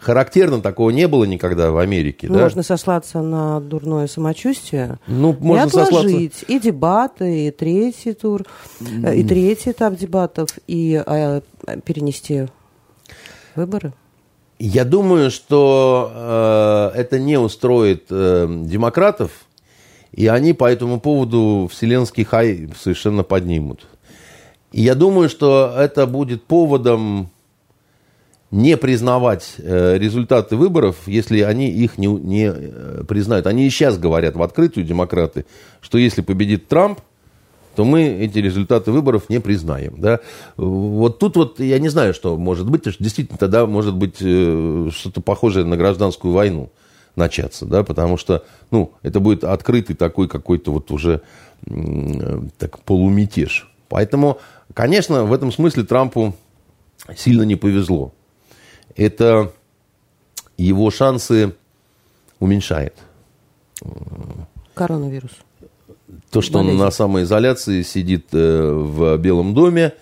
характерно, такого не было никогда в Америке. Ну, да? Можно сослаться на дурное самочувствие. Ну, можно и отложить сослаться... и дебаты, и третий тур, mm. и третий этап дебатов, и э, перенести выборы. Я думаю, что э, это не устроит э, демократов, и они по этому поводу вселенский хай совершенно поднимут. И я думаю, что это будет поводом не признавать э, результаты выборов, если они их не, не э, признают. Они и сейчас говорят в открытую, демократы, что если победит Трамп, то мы эти результаты выборов не признаем. Да? Вот тут вот я не знаю, что может быть, потому что действительно тогда может быть э, что-то похожее на гражданскую войну начаться, да, потому что, ну, это будет открытый такой какой-то вот уже так полумятеж. Поэтому, конечно, в этом смысле Трампу сильно не повезло это его шансы уменьшает. Коронавирус. То, что Болезнь. он на самоизоляции сидит э, в Белом доме,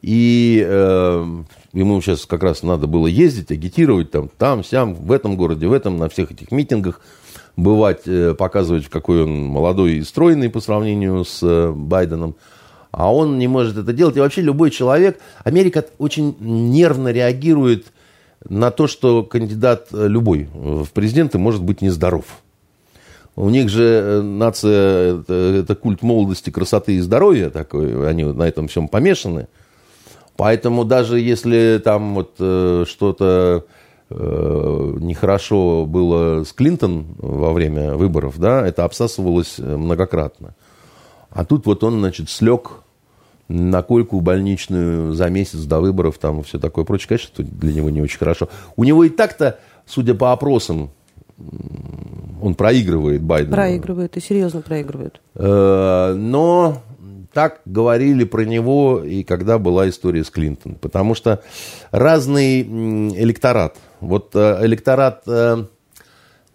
и э, ему сейчас как раз надо было ездить, агитировать там, там, сям, в этом городе, в этом, на всех этих митингах, бывать, э, показывать, какой он молодой и стройный по сравнению с Байденом. А он не может это делать. И вообще любой человек, Америка очень нервно реагирует на то, что кандидат э, любой в президенты может быть нездоров. У них же э, нация, это, это культ молодости, красоты и здоровья такой, они на этом всем помешаны. Поэтому даже если там вот э, что-то э, нехорошо было с Клинтон во время выборов, да, это обсасывалось многократно. А тут вот он, значит, слег на койку больничную за месяц до выборов, там все такое прочее, конечно, для него не очень хорошо. У него и так-то, судя по опросам, он проигрывает Байдену. Проигрывает, и серьезно проигрывает. Э, но так говорили про него и когда была история с Клинтон. Потому что разный электорат. Вот э, электорат Э,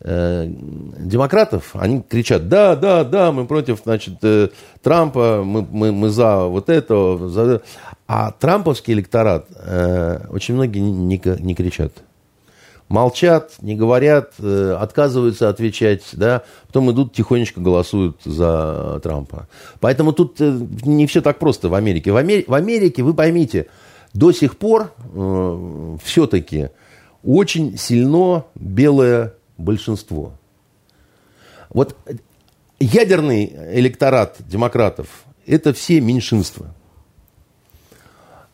демократов, они кричат, да, да, да, мы против, значит, э, Трампа, мы, мы, мы за вот это, за... а трамповский электорат э, очень многие не, не кричат. Молчат, не говорят, э, отказываются отвечать, да, потом идут тихонечко голосуют за Трампа. Поэтому тут э, не все так просто в Америке. В, Амер... в Америке, вы поймите, до сих пор э, все-таки очень сильно белое большинство. Вот ядерный электорат демократов – это все меньшинства.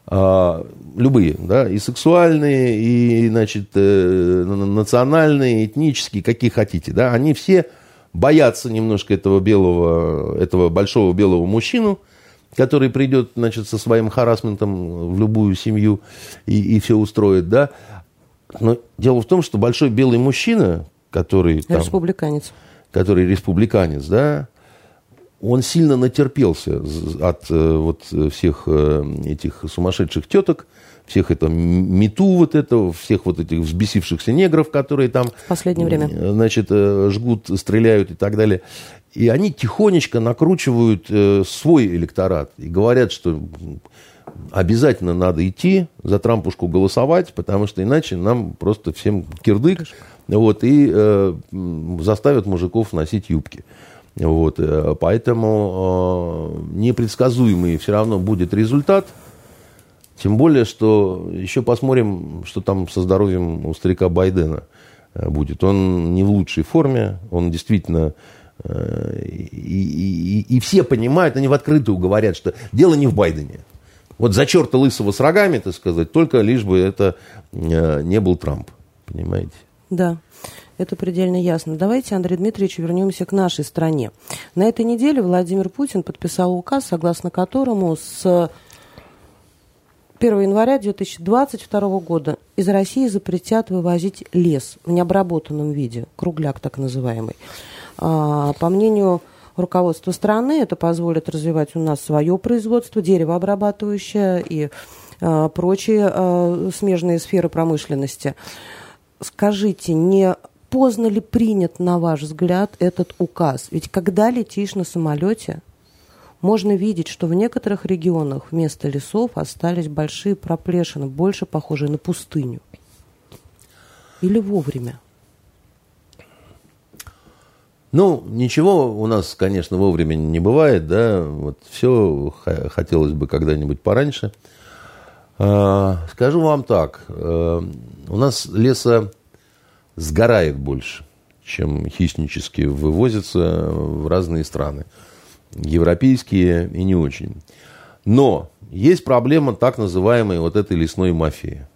а, любые, да, и сексуальные, и, значит, э, национальные, этнические, какие хотите, да, они все боятся немножко этого белого, этого большого белого мужчину, который придет, значит, со своим харасментом в любую семью и, и все устроит, да. Но дело в том, что большой белый мужчина, который... Там, республиканец. Который республиканец, да, он сильно натерпелся от э, вот всех э, этих сумасшедших теток, всех это мету вот этого, всех вот этих взбесившихся негров, которые там... В последнее время. Значит, э, жгут, стреляют и так далее. И они тихонечко накручивают свой электорат и говорят, что обязательно надо идти за Трампушку голосовать, потому что иначе нам просто всем кирдык, вот, и э, заставят мужиков носить юбки. Вот, э, поэтому э, непредсказуемый все равно будет результат. Тем более, что еще посмотрим, что там со здоровьем у старика Байдена э, будет. Он не в лучшей форме, он действительно... И, и, и все понимают, они в открытую говорят, что дело не в Байдене. Вот за черта лысого с рогами, так сказать, только лишь бы это не был Трамп. Понимаете? Да. Это предельно ясно. Давайте, Андрей Дмитриевич, вернемся к нашей стране. На этой неделе Владимир Путин подписал указ, согласно которому с 1 января 2022 года из России запретят вывозить лес в необработанном виде, кругляк так называемый. А, по мнению руководства страны, это позволит развивать у нас свое производство, деревообрабатывающее и а, прочие а, смежные сферы промышленности. Скажите, не поздно ли принят, на ваш взгляд, этот указ? Ведь когда летишь на самолете, можно видеть, что в некоторых регионах вместо лесов остались большие проплешины, больше похожие на пустыню. Или вовремя? Ну, ничего у нас, конечно, вовремя не бывает, да, вот все хотелось бы когда-нибудь пораньше. А, скажу вам так, э, у нас леса сгорает больше, чем хищнически вывозится в разные страны. Европейские и не очень. Но есть проблема так называемой вот этой лесной мафии.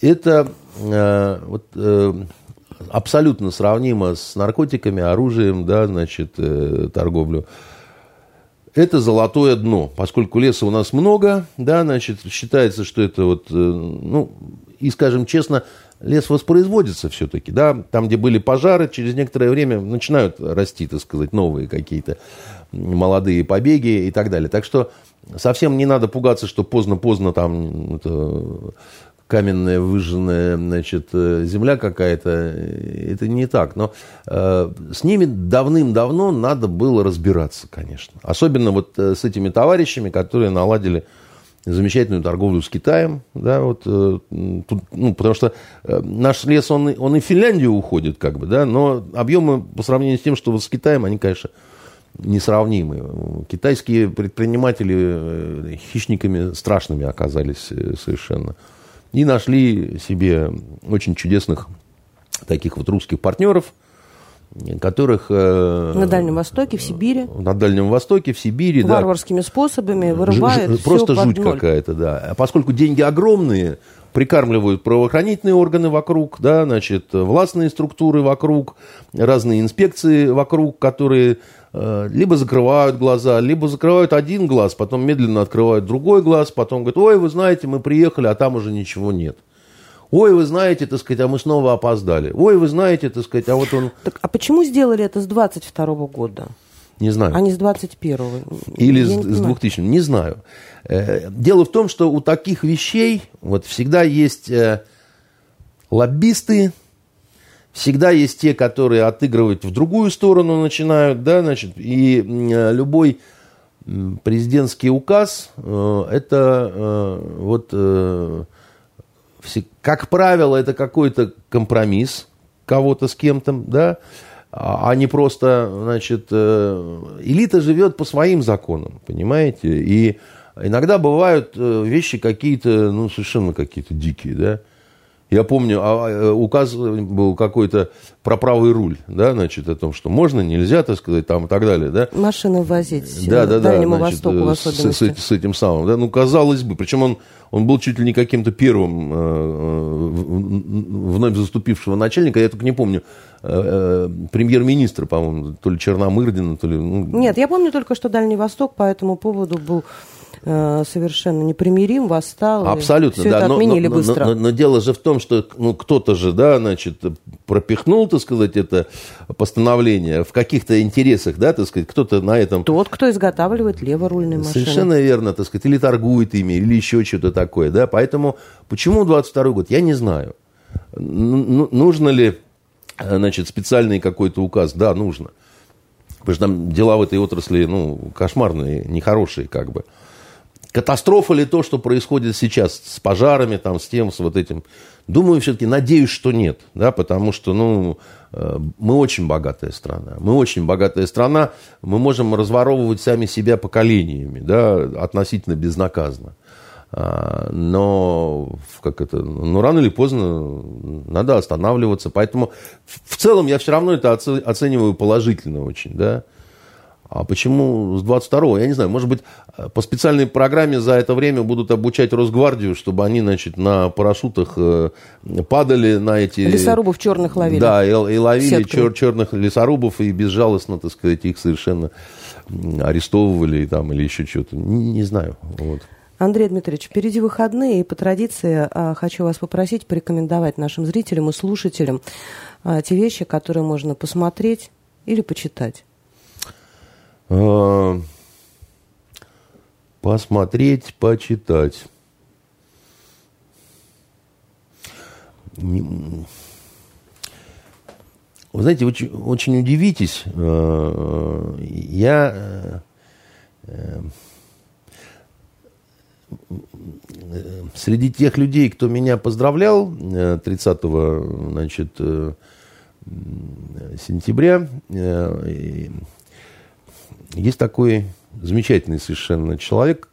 Это э, вот, э, абсолютно сравнимо с наркотиками, оружием, да, значит, э, торговлю. Это золотое дно, поскольку леса у нас много, да, значит, считается, что это вот, э, ну, и, скажем честно, лес воспроизводится все-таки, да, там, где были пожары, через некоторое время начинают расти, так сказать, новые какие-то молодые побеги и так далее. Так что совсем не надо пугаться, что поздно-поздно там это, каменная выжженная значит, земля какая-то. Это не так. Но э, с ними давным-давно надо было разбираться, конечно. Особенно вот э, с этими товарищами, которые наладили замечательную торговлю с Китаем, да, вот, э, тут, ну, потому что э, наш лес, он, он и в Финляндию уходит, как бы, да, но объемы по сравнению с тем, что вот с Китаем, они, конечно, несравнимы. Китайские предприниматели э, хищниками страшными оказались совершенно. И нашли себе очень чудесных таких вот русских партнеров – которых... Э, на Дальнем Востоке, в Сибири. На Дальнем Востоке, в Сибири, Варварскими да. способами вырывают Ж, Просто жуть какая-то, да. А поскольку деньги огромные, прикармливают правоохранительные органы вокруг, да, значит, властные структуры вокруг, разные инспекции вокруг, которые э, либо закрывают глаза, либо закрывают один глаз, потом медленно открывают другой глаз, потом говорят, ой, вы знаете, мы приехали, а там уже ничего нет. Ой, вы знаете, так сказать, а мы снова опоздали. Ой, вы знаете, так сказать, а вот он... Так, а почему сделали это с 22 года? Не знаю. А не с 21-го? Или с, с 2000 Не знаю. Э, дело в том, что у таких вещей вот всегда есть э, лоббисты, всегда есть те, которые отыгрывать в другую сторону начинают, да, значит, и э, любой президентский указ это вот как правило, это какой-то компромисс кого-то с кем-то, да, а, а не просто, значит, э, элита живет по своим законам, понимаете, и иногда бывают э, вещи какие-то, ну, совершенно какие-то дикие, да, Я помню, а, а, указ был какой-то про правый руль, да, значит, о том, что можно, нельзя, так сказать, там и так далее, да. Машины возить да, да, да, Дальнему значит, Востоку в с, особенности. с, с этим самым, да, ну, казалось бы, причем он, он был чуть ли не каким-то первым э, вновь заступившего начальника, я только не помню, э, э, премьер-министра, по-моему, то ли Черномырдина, то ли... Ну, Нет, я помню только, что Дальний Восток по этому поводу был э, совершенно непримирим, восстал. Абсолютно, все да. это но, отменили но, быстро. Но, но, но дело же в том, что ну, кто-то же, да, значит, пропихнул, так сказать, это постановление в каких-то интересах, да, так сказать, кто-то на этом... Тот, кто изготавливает леворульные машины. Совершенно верно, так сказать, или торгует ими, или еще что-то такое, да. Поэтому почему 22 год, я не знаю. Ну, нужно ли, значит, специальный какой-то указ? Да, нужно. Потому что там дела в этой отрасли, ну, кошмарные, нехорошие, как бы. Катастрофа ли то, что происходит сейчас с пожарами, там, с тем, с вот этим? Думаю, все-таки, надеюсь, что нет, да, потому что, ну, э, мы очень богатая страна. Мы очень богатая страна, мы можем разворовывать сами себя поколениями, да, относительно безнаказанно. А, но, как это, ну, рано или поздно надо останавливаться. Поэтому в целом я все равно это оцениваю положительно очень, да. А почему с 22-го? Я не знаю, может быть, по специальной программе за это время будут обучать Росгвардию, чтобы они, значит, на парашютах э, падали на эти... Лесорубов черных ловили. Да, и, и ловили чер, черных лесорубов, и безжалостно, так сказать, их совершенно арестовывали там, или еще что-то. Не, не знаю. Вот. Андрей Дмитриевич, впереди выходные, и по традиции а, хочу вас попросить порекомендовать нашим зрителям и слушателям а, те вещи, которые можно посмотреть или почитать. А, посмотреть, почитать. Вы знаете, очень, очень удивитесь, а, я э, среди тех людей, кто меня поздравлял 30 э, значит, э, сентября, есть такой замечательный совершенно человек,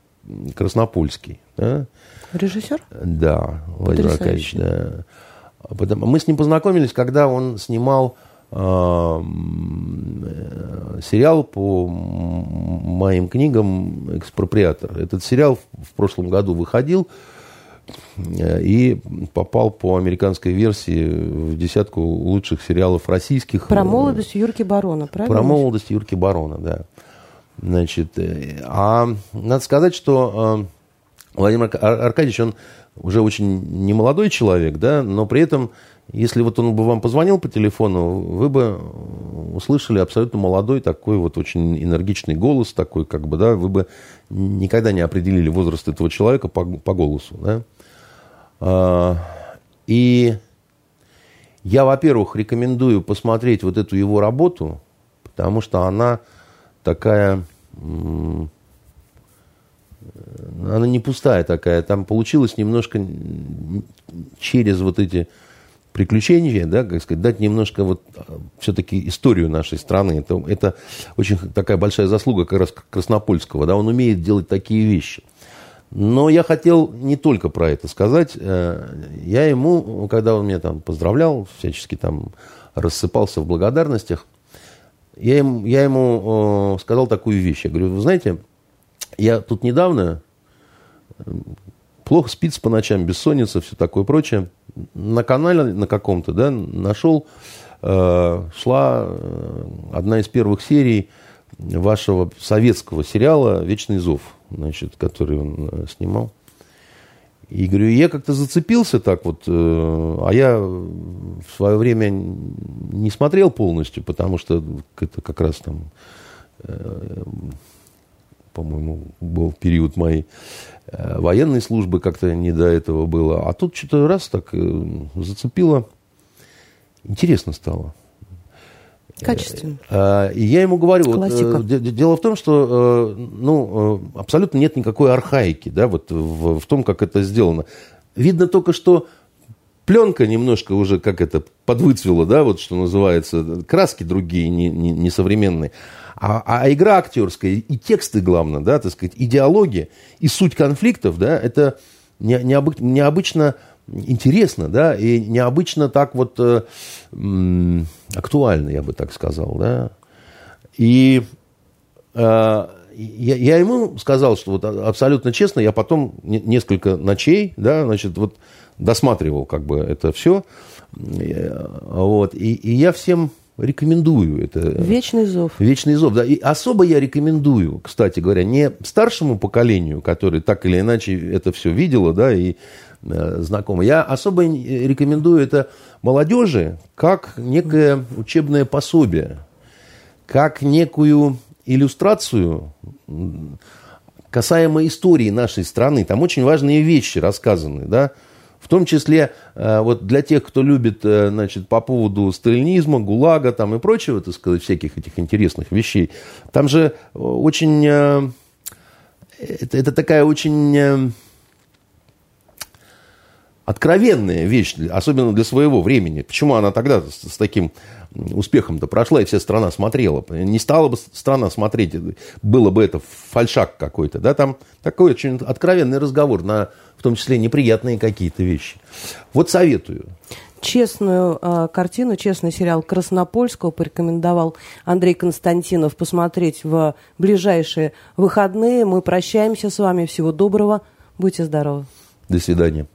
Краснопольский. Да? Режиссер? Да, Владимир Аркадьевич. Да. Мы с ним познакомились, когда он снимал э, сериал по моим книгам «Экспроприатор». Этот сериал в прошлом году выходил и попал по американской версии в десятку лучших сериалов российских. Про молодость Юрки Барона, правильно? Про молодость Юрки Барона, да. Значит, а надо сказать, что Владимир Аркадьевич, он уже очень немолодой человек, да, но при этом, если вот он бы вам позвонил по телефону, вы бы услышали абсолютно молодой такой вот очень энергичный голос такой, как бы, да, вы бы никогда не определили возраст этого человека по, по голосу, да. А, и я, во-первых, рекомендую посмотреть вот эту его работу, потому что она такая она не пустая такая, там получилось немножко через вот эти приключения, да, как сказать, дать немножко вот а, все-таки историю нашей страны. Это, это очень такая большая заслуга как раз Краснопольского, да, он умеет делать такие вещи. Но я хотел не только про это сказать. Э, я ему, когда он меня там поздравлял, всячески там рассыпался в благодарностях, я, им, я ему э, сказал такую вещь. Я говорю, вы знаете, я тут недавно плохо спится по ночам, бессонница, все такое прочее. На канале на каком-то, да, нашел, э, шла э, одна из первых серий вашего советского сериала «Вечный зов», значит, который он э, снимал. И говорю, я как-то зацепился так вот, э, а я в свое время не смотрел полностью, потому что это как раз там э, по-моему, был период моей э, военной службы, как-то не до этого было. А тут что-то раз так зацепило. Интересно стало. Качественно. Э, и я ему говорю, вот, дело в том, что ну, абсолютно нет никакой архаики да, вот в, в том, как это сделано. Видно только, что пленка немножко уже как это подвыцвела, да, вот что называется, краски другие, не, не, не современные. А, а игра актерская и тексты, главное, да, так сказать, идеология и суть конфликтов, да, это не, необы, необычно интересно, да, и необычно так вот э, актуально, я бы так сказал, да. И э, я, я ему сказал, что вот абсолютно честно, я потом несколько ночей, да, значит, вот досматривал как бы это все, вот, и, и я всем рекомендую это. Вечный зов. Вечный зов, да. И особо я рекомендую, кстати говоря, не старшему поколению, которое так или иначе это все видело, да, и э, знакомо. Я особо рекомендую это молодежи как некое учебное пособие, как некую иллюстрацию касаемо истории нашей страны. Там очень важные вещи рассказаны, да, в том числе э, вот для тех, кто любит э, значит, по поводу сталинизма, ГУЛАГа там, и прочего, так сказать, всяких этих интересных вещей. Там же очень... Это, это такая очень откровенная вещь, особенно для своего времени. Почему она тогда с, с таким успехом-то прошла, и вся страна смотрела? Не стала бы страна смотреть, было бы это фальшак какой-то. Да? Там такой очень откровенный разговор, на, в том числе неприятные какие-то вещи. Вот советую. Честную э, картину, честный сериал Краснопольского порекомендовал Андрей Константинов посмотреть в ближайшие выходные. Мы прощаемся с вами. Всего доброго. Будьте здоровы. До свидания.